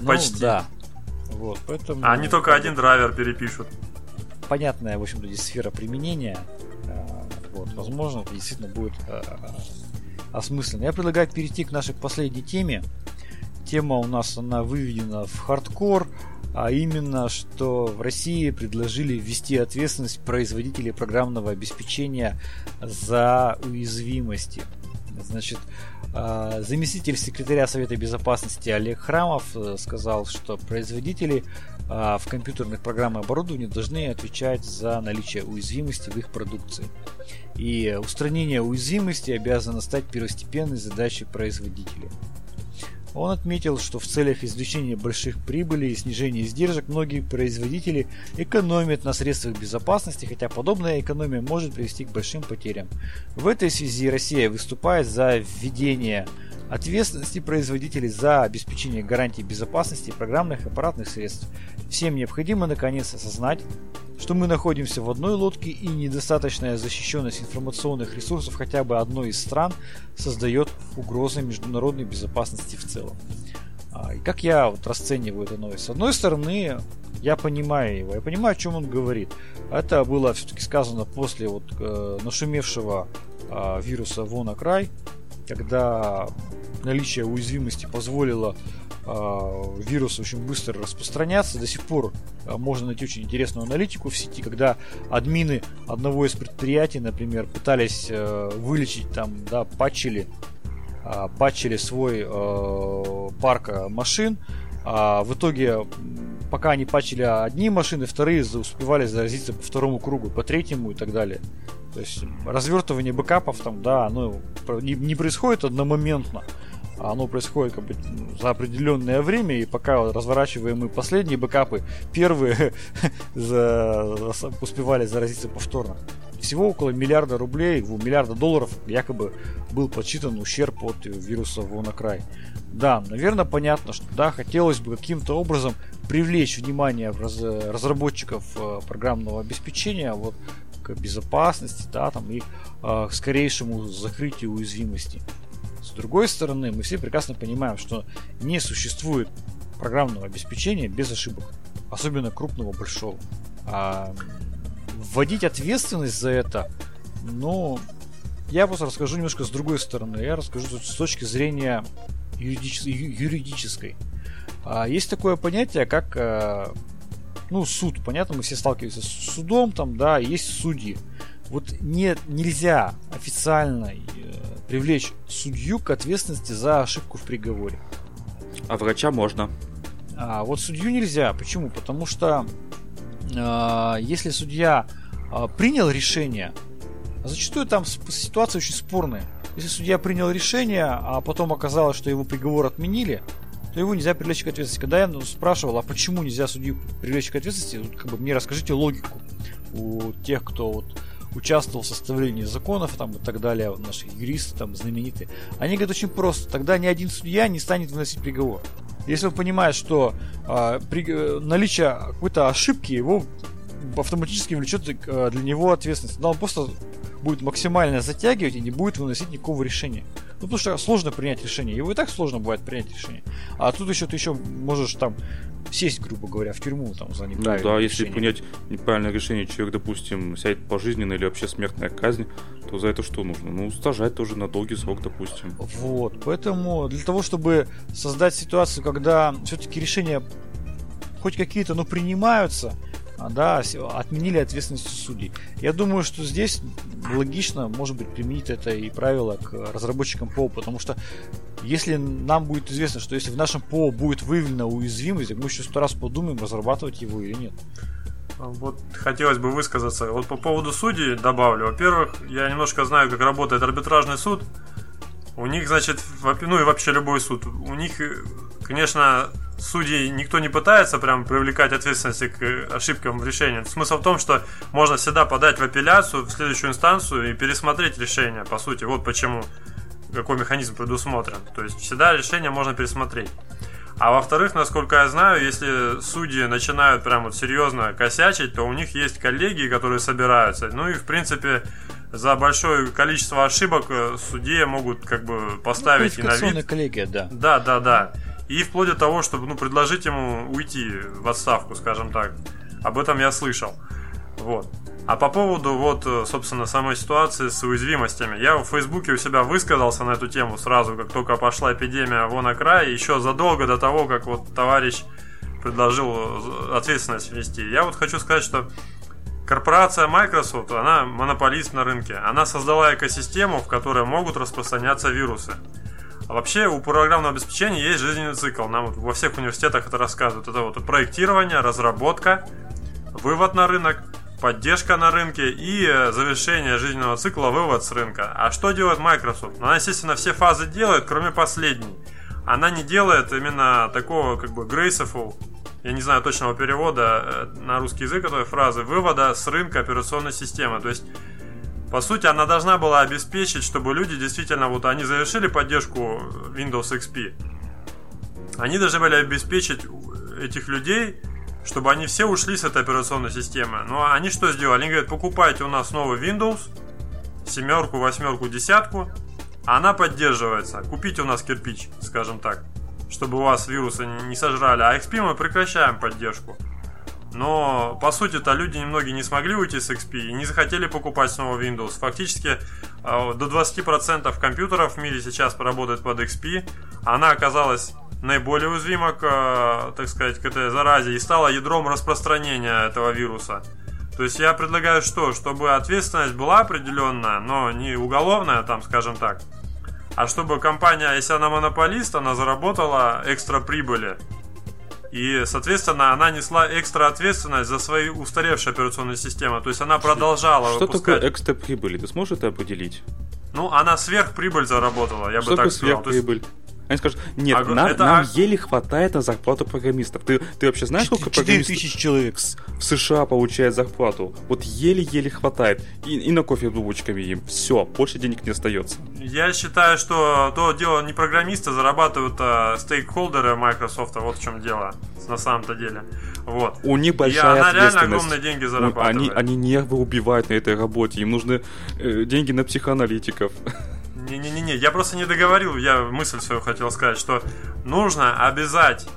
Ну, [LAUGHS] Почти. да. Вот, поэтому... А они только один драйвер перепишут. Понятная, в общем-то, здесь сфера применения. А, вот, возможно, это действительно будет а, осмысленно. Я предлагаю перейти к нашей последней теме. Тема у нас она выведена в хардкор а именно, что в России предложили ввести ответственность производителей программного обеспечения за уязвимости. Значит, а, заместитель секретаря Совета Безопасности Олег Храмов э, сказал, что производители а, в компьютерных программах оборудования должны отвечать за наличие уязвимости в их продукции. И устранение уязвимости обязано стать первостепенной задачей производителя. Он отметил, что в целях извлечения больших прибылей и снижения издержек многие производители экономят на средствах безопасности, хотя подобная экономия может привести к большим потерям. В этой связи Россия выступает за введение ответственности производителей за обеспечение гарантий безопасности программных и аппаратных средств. Всем необходимо наконец осознать, что мы находимся в одной лодке и недостаточная защищенность информационных ресурсов хотя бы одной из стран создает угрозы международной безопасности в целом. А, и как я вот расцениваю эту новость? С одной стороны, я понимаю его, я понимаю, о чем он говорит. Это было все-таки сказано после вот э, нашумевшего э, вируса WannaCry, когда наличие уязвимости позволило э, вирусу очень быстро распространяться. До сих пор э, можно найти очень интересную аналитику в сети, когда админы одного из предприятий, например, пытались э, вылечить там, да, патчили, э, патчили свой э, парк машин, а в итоге, пока они патчили одни машины, вторые успевали заразиться по второму кругу, по третьему и так далее. То есть развертывание бэкапов там, да, оно не, происходит одномоментно, а оно происходит как бы за определенное время, и пока разворачиваем мы последние бэкапы, первые [LAUGHS] успевали заразиться повторно. Всего около миллиарда рублей, миллиарда долларов якобы был подсчитан ущерб от вируса WannaCry. Да, наверное, понятно, что да, хотелось бы каким-то образом привлечь внимание разработчиков э, программного обеспечения вот к безопасности, да, там, и э, к скорейшему закрытию уязвимости. С другой стороны, мы все прекрасно понимаем, что не существует программного обеспечения без ошибок, особенно крупного, большого. А вводить ответственность за это, ну, я просто расскажу немножко с другой стороны. Я расскажу с точки зрения юридической. юридической. А, есть такое понятие, как а, ну, суд. Понятно, мы все сталкиваемся с судом, там, да, есть судьи. Вот не, нельзя официально э, привлечь судью к ответственности за ошибку в приговоре. А врача можно. А вот судью нельзя. Почему? Потому что э, если судья э, принял решение, зачастую там ситуация очень спорная. Если судья принял решение, а потом оказалось, что его приговор отменили, то его нельзя привлечь к ответственности. Когда я ну, спрашивал, а почему нельзя судью привлечь к ответственности, вот, как бы мне расскажите логику у тех, кто вот участвовал в составлении законов там, и так далее, наши юристы там знаменитые. Они говорят очень просто. Тогда ни один судья не станет выносить приговор. Если он понимает, что э, при, наличие какой-то ошибки его автоматически влечет э, для него ответственность. Да, он просто будет максимально затягивать и не будет выносить никакого решения. Ну, потому что сложно принять решение. Его и так сложно бывает принять решение. А тут еще ты еще можешь там сесть, грубо говоря, в тюрьму там за неправильное Ну да, если принять неправильное решение, человек, допустим, сядет пожизненно или вообще смертная казнь, то за это что нужно? Ну, стажать тоже на долгий срок, допустим. Вот, поэтому для того, чтобы создать ситуацию, когда все-таки решения хоть какие-то, но принимаются, да, отменили ответственность судей. Я думаю, что здесь логично, может быть, применить это и правило к разработчикам ПО, потому что если нам будет известно, что если в нашем ПО будет выявлена уязвимость, мы еще сто раз подумаем, разрабатывать его или нет. Вот хотелось бы высказаться. Вот по поводу судей добавлю. Во-первых, я немножко знаю, как работает арбитражный суд. У них, значит, ну и вообще любой суд, у них, конечно, судей никто не пытается прям привлекать ответственности к ошибкам в решении. Смысл в том, что можно всегда подать в апелляцию, в следующую инстанцию и пересмотреть решение, по сути. Вот почему, какой механизм предусмотрен. То есть всегда решение можно пересмотреть. А во-вторых, насколько я знаю, если судьи начинают прям вот серьезно косячить, то у них есть коллеги, которые собираются. Ну и в принципе за большое количество ошибок э, судьи могут как бы поставить ну, и на вид. коллегия, да. Да, да, да. И вплоть до того, чтобы ну, предложить ему уйти в отставку, скажем так. Об этом я слышал. Вот. А по поводу, вот, э, собственно, самой ситуации с уязвимостями. Я в Фейсбуке у себя высказался на эту тему сразу, как только пошла эпидемия вон край, еще задолго до того, как вот товарищ предложил э, ответственность ввести. Я вот хочу сказать, что корпорация Microsoft, она монополист на рынке. Она создала экосистему, в которой могут распространяться вирусы. А вообще у программного обеспечения есть жизненный цикл. Нам вот во всех университетах это рассказывают. Это вот проектирование, разработка, вывод на рынок, поддержка на рынке и э, завершение жизненного цикла, вывод с рынка. А что делает Microsoft? Она, естественно, все фазы делает, кроме последней. Она не делает именно такого как бы graceful, я не знаю точного перевода э, на русский язык этой фразы, вывода с рынка операционной системы. То есть по сути, она должна была обеспечить, чтобы люди действительно, вот они завершили поддержку Windows XP. Они должны были обеспечить этих людей, чтобы они все ушли с этой операционной системы. Ну, а они что сделали? Они говорят, покупайте у нас новый Windows, семерку, восьмерку, десятку, а она поддерживается. Купите у нас кирпич, скажем так, чтобы у вас вирусы не сожрали. А XP мы прекращаем поддержку. Но, по сути-то, люди немногие не смогли уйти с XP и не захотели покупать снова Windows. Фактически, а, до 20% компьютеров в мире сейчас работает под XP. Она оказалась наиболее уязвима к, а, так сказать, к этой заразе и стала ядром распространения этого вируса. То есть я предлагаю что? Чтобы ответственность была определенная, но не уголовная, там, скажем так, а чтобы компания, если она монополист, она заработала экстра прибыли и, соответственно, она несла экстра ответственность за свои устаревшие операционные системы. То есть она продолжала Что выпускать... такое экстра прибыль? Ты сможешь это определить? Ну, она сверхприбыль заработала, я Что бы так сказал. Сверхприбыль? Они скажут, нет, а, нам, это... нам еле хватает на зарплату программистов. Ты, ты вообще знаешь, сколько 4 программистов тысяч человек в США получает зарплату? Вот еле-еле хватает. И, и на кофе булочками им. Все, больше денег не остается. Я считаю, что то дело не программисты, зарабатывают а стейкхолдеры Microsoft. Вот в чем дело на самом-то деле. Вот. У них большая и она реально огромные деньги зарабатывает. Они, они нервы убивают на этой работе. Им нужны э, деньги на психоаналитиков. Не-не-не, я просто не договорил, я мысль свою хотел сказать, что нужно обязать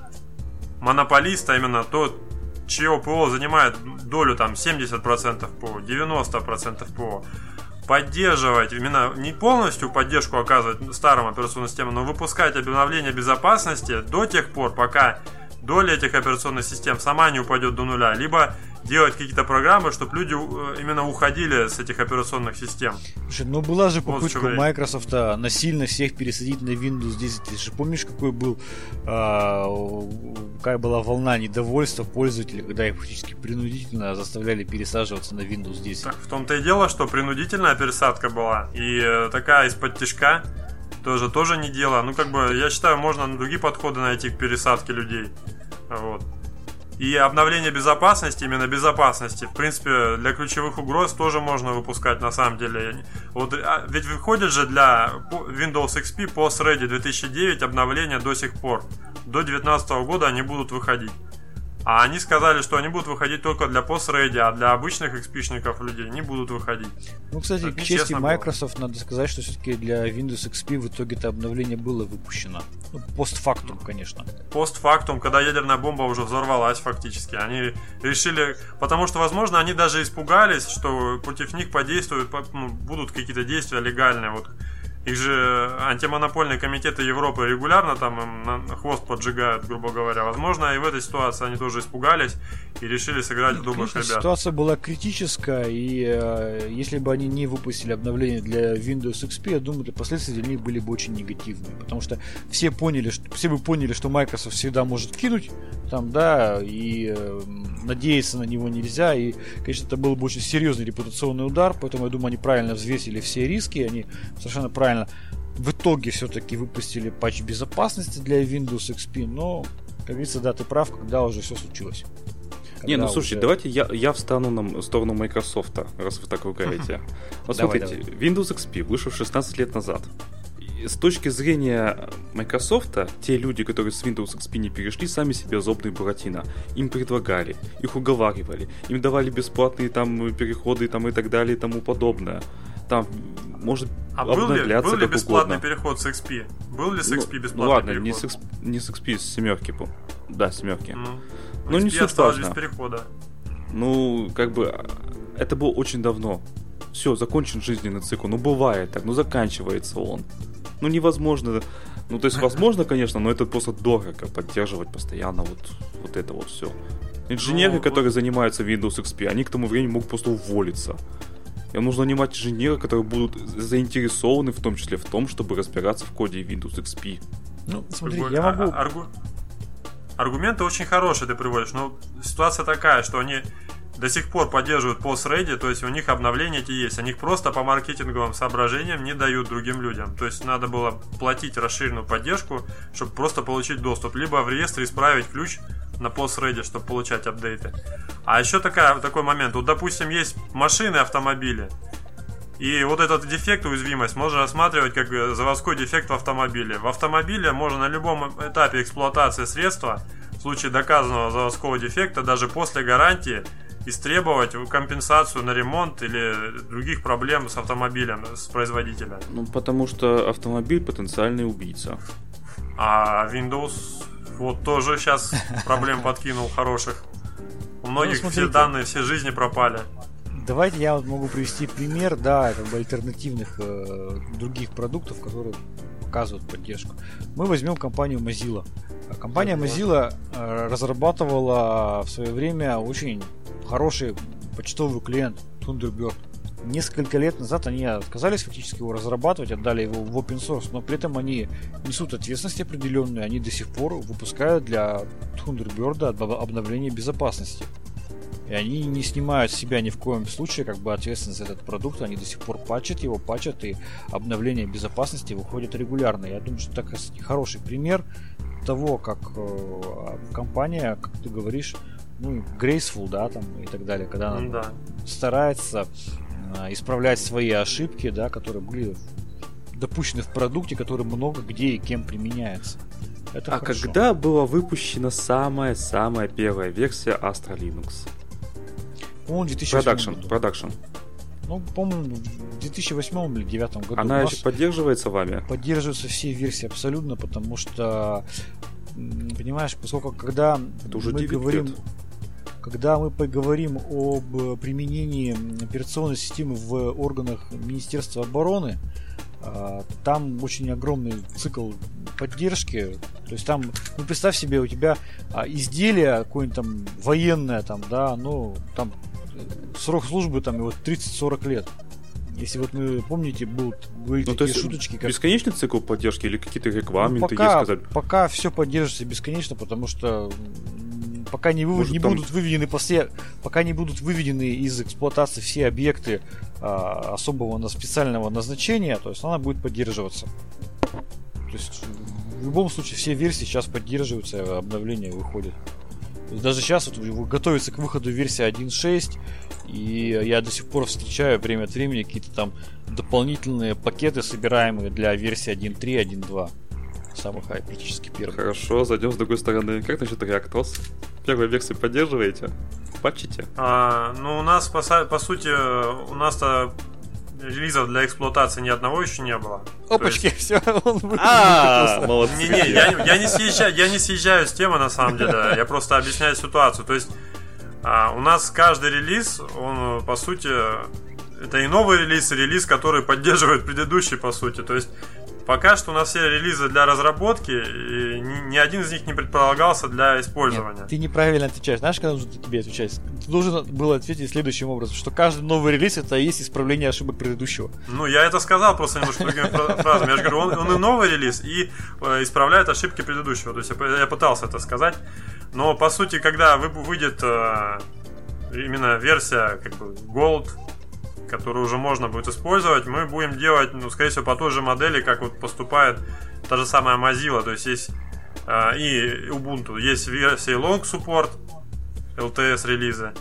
монополиста, именно тот, чье ПО занимает долю там 70% ПО, 90% ПО, поддерживать, именно не полностью поддержку оказывать старым операционным системам, но выпускать обновления безопасности до тех пор, пока доля этих операционных систем сама не упадет до нуля, либо делать какие-то программы, чтобы люди э, именно уходили с этих операционных систем. Слушай, ну была же попытка вот Microsoft насильно всех пересадить на Windows 10. Ты же помнишь, какой был, а, какая была волна недовольства пользователей, когда их фактически принудительно заставляли пересаживаться на Windows 10? Так, в том-то и дело, что принудительная пересадка была. И э, такая из-под тяжка тоже, тоже не дело. Ну, как бы, я считаю, можно другие подходы найти к пересадке людей. Вот. И обновление безопасности, именно безопасности, в принципе, для ключевых угроз тоже можно выпускать на самом деле. Вот, а, ведь выходит же для Windows XP post-ready 2009 обновления до сих пор. До 2019 года они будут выходить. А они сказали, что они будут выходить только для пост-рейди, а для обычных XP-шников людей не будут выходить. Ну, кстати, так к чести Microsoft было. надо сказать, что все-таки для Windows XP в итоге это обновление было выпущено. Ну, постфактум, конечно. Постфактум, когда ядерная бомба уже взорвалась фактически. Они решили... Потому что, возможно, они даже испугались, что против них подействуют, ну, будут какие-то действия легальные. Вот их же антимонопольные комитеты Европы регулярно там им на хвост поджигают, грубо говоря. Возможно, и в этой ситуации они тоже испугались и решили сыграть в добрых ребят. Ситуация была критическая, и э, если бы они не выпустили обновление для Windows XP, я думаю, последствия для них были бы очень негативные. Потому что все поняли, что все бы поняли, что Microsoft всегда может кинуть там, да, и э, надеяться на него нельзя. И, конечно, это был бы очень серьезный репутационный удар, поэтому я думаю, они правильно взвесили все риски, они совершенно правильно в итоге все-таки выпустили патч безопасности для Windows XP, но, как говорится, да, ты прав, когда уже все случилось. Не, ну слушай, уже... давайте я, я встану на сторону Microsoft, раз вы так ругаете. Вот давай, смотрите, давай. Windows XP вышел 16 лет назад. с точки зрения Microsoft, те люди, которые с Windows XP не перешли, сами себе зобные Буратино. Им предлагали, их уговаривали, им давали бесплатные там переходы там, и так далее и тому подобное. Там может а был ли, был ли бесплатный угодно. переход с XP? Был ли с XP ну, бесплатный ну, ладно, переход? Не с, XP, не с XP, с семерки. Да, семерки. Ну, ну не суть важно. без перехода. Ну, как бы, это было очень давно. Все, закончен жизненный цикл. Ну, бывает так, ну, заканчивается он. Ну, невозможно. Ну, то есть, [LAUGHS] возможно, конечно, но это просто дорого поддерживать постоянно вот, вот это вот все. Инженеры, ну, которые вот... занимаются Windows XP, они к тому времени могут просто уволиться. Им нужно нанимать инженеров, которые будут заинтересованы в том числе в том, чтобы разбираться в коде Windows XP. Ну, смотри, я могу... А, аргу... Аргументы очень хорошие ты приводишь, но ситуация такая, что они до сих пор поддерживают пост-рейди, то есть у них обновления эти есть. Они их просто по маркетинговым соображениям не дают другим людям. То есть надо было платить расширенную поддержку, чтобы просто получить доступ. Либо в реестре исправить ключ на пост-рейде, чтобы получать апдейты. А еще такая, такой момент. Вот, допустим, есть машины, автомобили. И вот этот дефект, уязвимость, можно рассматривать как заводской дефект в автомобиле. В автомобиле можно на любом этапе эксплуатации средства, в случае доказанного заводского дефекта, даже после гарантии, истребовать компенсацию на ремонт или других проблем с автомобилем, с производителя. Ну, потому что автомобиль потенциальный убийца. А Windows вот тоже сейчас [LAUGHS] проблем подкинул хороших. У ну, многих ну, все данные, все жизни пропали. Давайте я вот могу привести пример, да, как бы альтернативных э, других продуктов, которые показывают поддержку. Мы возьмем компанию Mozilla. Компания Mozilla э, разрабатывала в свое время очень хороший почтовый клиент Thunderbird. Несколько лет назад они отказались фактически его разрабатывать, отдали его в open source, но при этом они несут ответственность определенную, они до сих пор выпускают для Thunderbird обновление безопасности. И они не снимают с себя ни в коем случае как бы ответственность за этот продукт, они до сих пор патчат его, патчат, и обновление безопасности выходит регулярно. Я думаю, что это хороший пример того, как э, компания, как ты говоришь, ну, graceful, да, там и так далее, когда она да. старается исправлять свои ошибки, да, которые были допущены в продукте, который много где и кем применяется. Это а хорошо. когда была выпущена самая-самая первая версия Astra Linux? По-моему, Production, Production. Ну, по-моему, в 2008 или 2009 году. Она еще поддерживается вами? Поддерживаются все версии абсолютно, потому что, понимаешь, поскольку когда Это уже мы говорим... Лет. Когда мы поговорим об применении операционной системы в органах Министерства обороны, а, там очень огромный цикл поддержки. То есть там, ну представь себе, у тебя а, изделие какое-нибудь там военное, там, да, ну, там э, срок службы там его 30-40 лет. Если вот мы, помните, будут были ну, такие шуточки, как... Бесконечный цикл поддержки или какие-то регламенты ну, пока, есть сказать? Пока все поддерживается бесконечно, потому что пока не, вывод, не там... будут выведены после, пока не будут выведены из эксплуатации все объекты а, особого на специального назначения, то есть она будет поддерживаться. То есть в любом случае все версии сейчас поддерживаются, обновления выходят. Даже сейчас вот готовится к выходу версия 1.6, и я до сих пор встречаю время от времени какие-то там дополнительные пакеты, собираемые для версии 1.3, 1.2. Самый хай, практически первый. Хорошо, зайдем с другой стороны. Как насчет ReactOS? Первую версию поддерживаете? Патчите? А, ну, у нас, по, по сути, у нас-то релизов для эксплуатации ни одного еще не было. Опачки, есть... все, он А, молодцы. Не-не, я, я, не съезжаю, я не съезжаю с темы на самом деле, я просто объясняю ситуацию. То есть а, у нас каждый релиз, он по сути это и новый релиз, и релиз, который поддерживает предыдущий, по сути. То есть Пока что у нас все релизы для разработки, и ни, ни один из них не предполагался для использования. Нет, ты неправильно отвечаешь. Знаешь, когда нужно тебе отвечать? Ты должен был ответить следующим образом, что каждый новый релиз это и есть исправление ошибок предыдущего. Ну, я это сказал просто немножко другими [LAUGHS] фразами. Я же говорю, он, он и новый релиз, и э, исправляет ошибки предыдущего. То есть я, я пытался это сказать. Но по сути, когда выйдет э, именно версия как бы Gold, которую уже можно будет использовать, мы будем делать, ну, скорее всего, по той же модели, как вот поступает та же самая Mozilla, то есть есть э, и Ubuntu, есть версии Long Support, LTS релизы,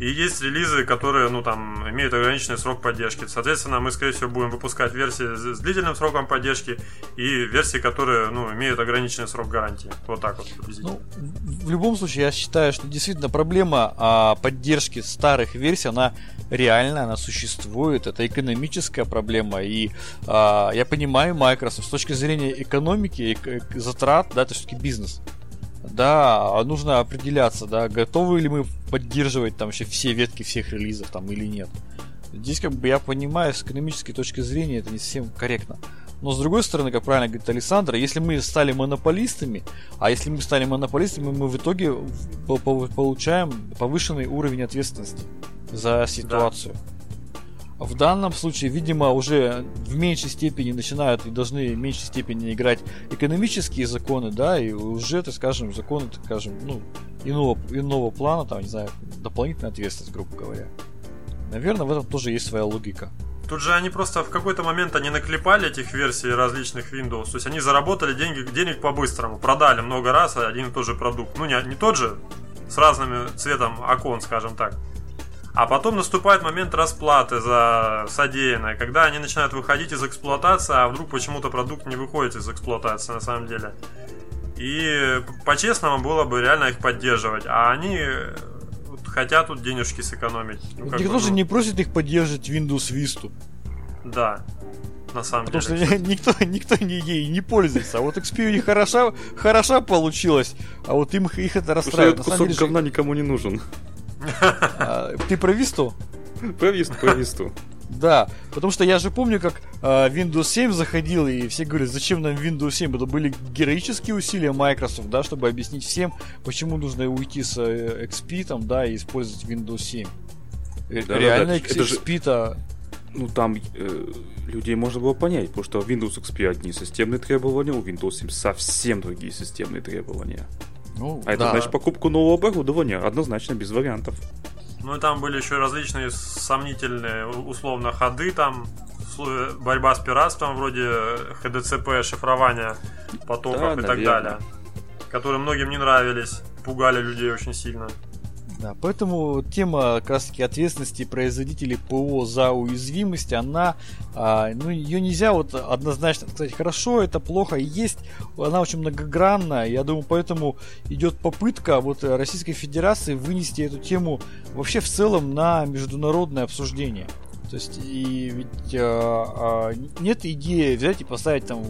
и есть релизы, которые, ну, там, имеют ограниченный срок поддержки. Соответственно, мы, скорее всего, будем выпускать версии с длительным сроком поддержки и версии, которые, ну, имеют ограниченный срок гарантии. Вот так вот. Ну, в любом случае, я считаю, что действительно проблема а, поддержки старых версий, она реальна, она существует. Это экономическая проблема. И а, я понимаю Microsoft с точки зрения экономики, эк- затрат, да, это все-таки бизнес. Да, нужно определяться, да, готовы ли мы поддерживать там вообще все ветки всех релизов там или нет. Здесь, как бы, я понимаю, с экономической точки зрения это не совсем корректно. Но с другой стороны, как правильно говорит Александр, если мы стали монополистами, а если мы стали монополистами, мы в итоге получаем повышенный уровень ответственности за ситуацию. Да. В данном случае, видимо, уже в меньшей степени начинают и должны в меньшей степени играть экономические законы, да, и уже, так скажем, законы, так скажем, ну, иного, иного плана, там, не знаю, дополнительная ответственность, грубо говоря. Наверное, в этом тоже есть своя логика. Тут же они просто в какой-то момент они наклепали этих версий различных Windows. То есть они заработали деньги, денег по-быстрому, продали много раз один и тот же продукт. Ну, не, не тот же, с разным цветом окон, скажем так. А потом наступает момент расплаты за содеянное, когда они начинают выходить из эксплуатации, а вдруг почему-то продукт не выходит из эксплуатации на самом деле. И по-честному было бы реально их поддерживать. А они вот, хотят тут денежки сэкономить. Ну, Никто же ну... не просит их поддерживать Windows Vista. Да. На самом Потому деле. Потому что [LAUGHS] никто, никто не, ей не пользуется. А вот XP у них хороша, хороша получилась, а вот им их это расстраивает. Потому что этот кусок говна никому не нужен. А, ты про Висту? Про Висту, про Висту. Да, потому что я же помню, как э, Windows 7 заходил, и все говорят, зачем нам Windows 7? Это были героические усилия Microsoft, да, чтобы объяснить всем, почему нужно уйти с э, XP там, да, и использовать Windows 7. Да, Реально да, да. XP-то... Ну, там э, людей можно было понять, потому что Windows XP одни системные требования, у Windows 7 совсем другие системные требования. Ну, а да. это значит покупку нового оборудования, однозначно, без вариантов. Ну и там были еще различные сомнительные условно ходы, там борьба с пиратством вроде HDCP, шифрования потоков да, и наверное. так далее, которые многим не нравились, пугали людей очень сильно. Да, поэтому тема как раз таки ответственности производителей ПО за уязвимость, она, а, ну, ее нельзя вот однозначно сказать, хорошо, это плохо, есть, она очень многогранная, я думаю, поэтому идет попытка вот Российской Федерации вынести эту тему вообще в целом на международное обсуждение. То есть, и ведь а, а, нет идеи взять и поставить там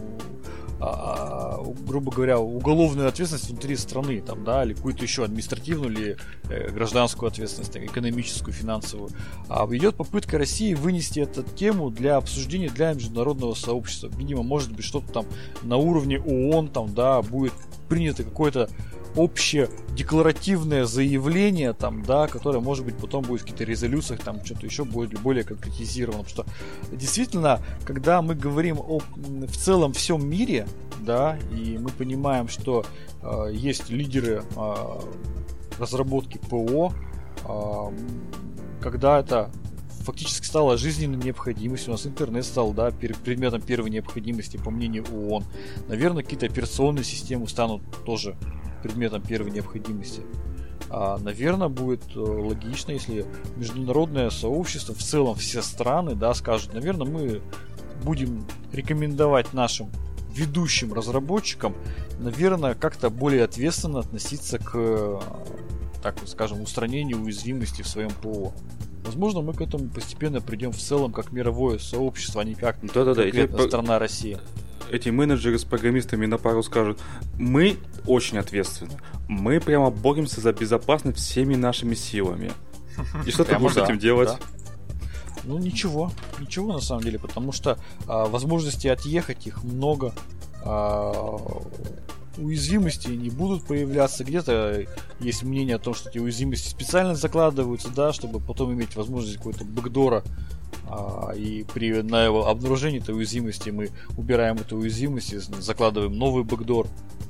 а, а, грубо говоря, уголовную ответственность внутри страны, там, да, или какую-то еще административную или э, гражданскую ответственность, экономическую, финансовую. А идет попытка России вынести эту тему для обсуждения для международного сообщества. Видимо, может быть, что-то там на уровне ООН, там, да, будет принято какое-то общее декларативное заявление, там, да, которое, может быть, потом будет в каких-то резолюциях, там, что-то еще будет более конкретизировано. Потому что действительно, когда мы говорим о в целом всем мире, да, и мы понимаем, что э, есть лидеры э, разработки ПО, э, когда это фактически стало жизненной необходимостью. У нас интернет стал да, предметом первой необходимости, по мнению ООН. Наверное, какие-то операционные системы станут тоже предметом первой необходимости. А, наверное, будет э, логично, если международное сообщество, в целом все страны, да, скажут, наверное, мы будем рекомендовать нашим ведущим разработчикам, наверное, как-то более ответственно относиться к, так скажем, устранению уязвимости в своем ПО. Возможно, мы к этому постепенно придем в целом как мировое сообщество, а не как да -да -да. конкретно страна Россия эти менеджеры с программистами на пару скажут, мы очень ответственны, мы прямо боремся за безопасность всеми нашими силами. [LAUGHS] И что ты будешь с этим делать? Ну ничего, ничего на самом деле, потому что а, возможности отъехать их много, а, уязвимости не будут появляться. Где-то есть мнение о том, что эти уязвимости специально закладываются, да, чтобы потом иметь возможность какой-то бэкдора а, и при на его обнаружении этой уязвимости мы убираем эту уязвимость и закладываем новый бэкдор,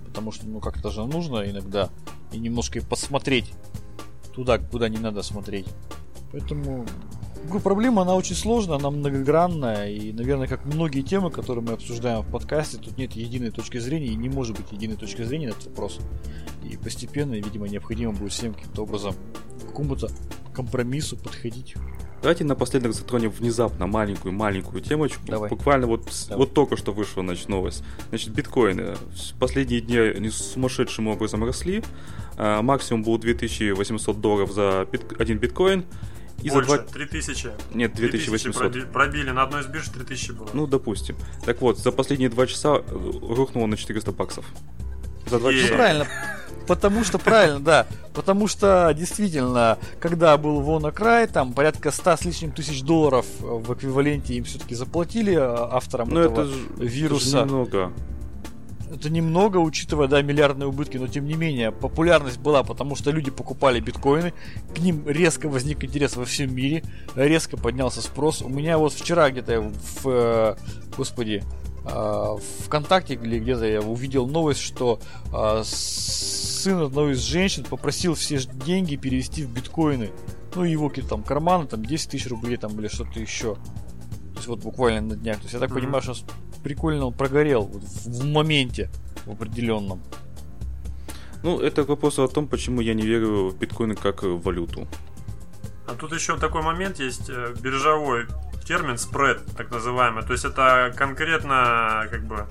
потому что ну как-то же нужно иногда и немножко посмотреть туда, куда не надо смотреть. Поэтому проблема, она очень сложная, она многогранная, и, наверное, как многие темы, которые мы обсуждаем в подкасте, тут нет единой точки зрения, и не может быть единой точки зрения на этот вопрос. И постепенно, видимо, необходимо будет всем каким-то образом к какому-то компромиссу подходить. Давайте напоследок затронем внезапно маленькую-маленькую темочку. Давай. Буквально вот, Давай. вот только что вышла значит, новость. Значит, биткоины. В последние дни они сумасшедшим образом росли. А, максимум был 2800 долларов за бит... один биткоин. И Больше, за 2... 3000. Нет, 2800. 3000 пробили, на одной из бирж 3000 было. Ну, допустим. Так вот, за последние два часа рухнуло на 400 баксов. За два часа. Правильно. Потому что, правильно, да. Потому что, действительно, когда был Вона Край, там порядка 100 с лишним тысяч долларов в эквиваленте им все-таки заплатили а, авторам но этого это же, вируса. Это же немного. Это немного, учитывая, да, миллиардные убытки, но тем не менее, популярность была, потому что люди покупали биткоины, к ним резко возник интерес во всем мире, резко поднялся спрос. У меня вот вчера где-то в, э, господи, э, ВКонтакте или где-то я увидел новость, что э, сын одной из женщин попросил все деньги перевести в биткоины. Ну, его какие-то там карманы, там 10 тысяч рублей там или что-то еще. То есть вот буквально на днях. То есть я так mm-hmm. понимаю, что прикольно он прогорел вот, в, в моменте в определенном. Ну, это вопрос о том, почему я не верю в биткоины как в валюту. А тут еще такой момент есть, э, биржевой термин спред, так называемый. То есть это конкретно, как бы,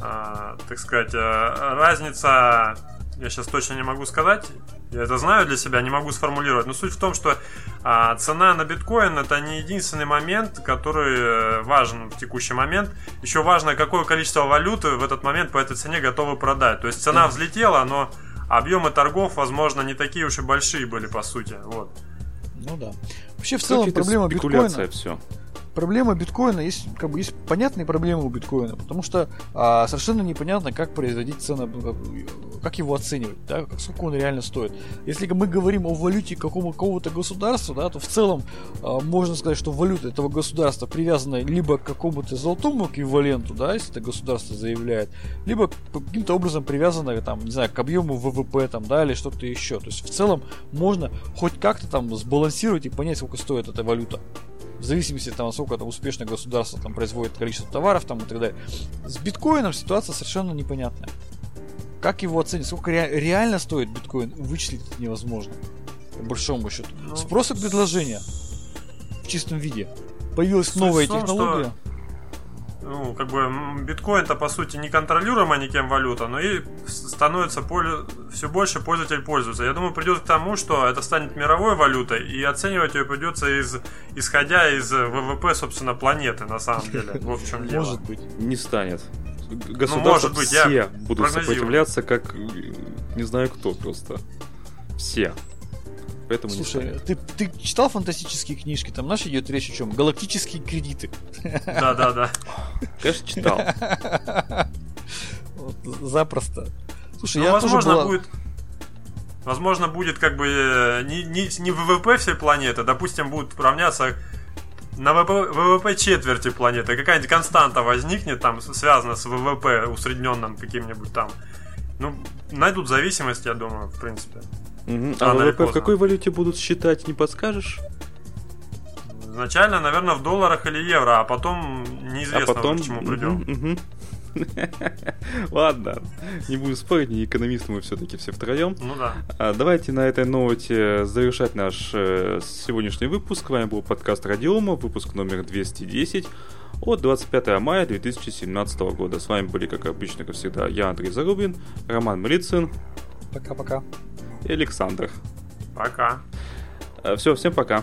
э, так сказать, э, разница я сейчас точно не могу сказать. Я это знаю для себя, не могу сформулировать. Но суть в том, что а, цена на биткоин это не единственный момент, который э, важен в текущий момент. Еще важно, какое количество валюты в этот момент по этой цене готовы продать. То есть цена взлетела, но объемы торгов, возможно, не такие уж и большие были по сути. Вот. Ну да. Вообще в целом проблема биткоина. все проблема биткоина есть, как бы есть понятные проблемы у биткоина, потому что а, совершенно непонятно, как производить цену, как его оценивать, да, сколько он реально стоит. Если мы говорим о валюте какого- какого-то государства, да, то в целом а, можно сказать, что валюта этого государства привязана либо к какому-то золотому эквиваленту, да, если это государство заявляет, либо каким-то образом привязана, там, не знаю, к объему ВВП, там, да, или что-то еще. То есть в целом можно хоть как-то там сбалансировать и понять, сколько стоит эта валюта в зависимости от того, сколько там успешное государство там производит количество товаров там и так далее. С биткоином ситуация совершенно непонятная. Как его оценить? Сколько ре- реально стоит биткоин? Вычислить невозможно. По большому счету. Ну, Спрос и предложение в чистом виде. Появилась новая том, технология. Ну, как бы биткоин-то по сути не контролируемая никем валюта, но и становится поле... все больше пользователь пользуется. Я думаю, придет к тому, что это станет мировой валютой, и оценивать ее придется из... исходя из ВВП, собственно, планеты, на самом деле. [LAUGHS] Вот в чем дело. Может быть. Не станет. Государства ну, может быть, все я будут сопротивляться, как не знаю кто просто. Все. Поэтому Слушай, ты, ты читал фантастические книжки? Там знаешь, идет речь о чем? Галактические кредиты. Да, да, да. Конечно, читал. запросто. Слушай, ну, я возможно, была... будет. Возможно, будет как бы э, не, не, не ВВП всей планеты, допустим, будут равняться на ВВП, ВВП четверти планеты. Какая-нибудь константа возникнет там, связана с ВВП усредненным каким-нибудь там. Ну, найдут зависимость, я думаю, в принципе. Угу. А ВВП в какой валюте будут считать, не подскажешь? Изначально, наверное, в долларах или евро, а потом неизвестно, а потом... к чему придем. Угу, угу. Ладно, не будем спорить, не экономисты мы все-таки все втроем. Ну да. А, давайте на этой ноте завершать наш э, сегодняшний выпуск. С вами был подкаст Радиома, выпуск номер 210 от 25 мая 2017 года. С вами были, как обычно, как всегда, я, Андрей Зарубин, Роман Млицын. Пока-пока и Александр. Пока. Э, Все, всем пока.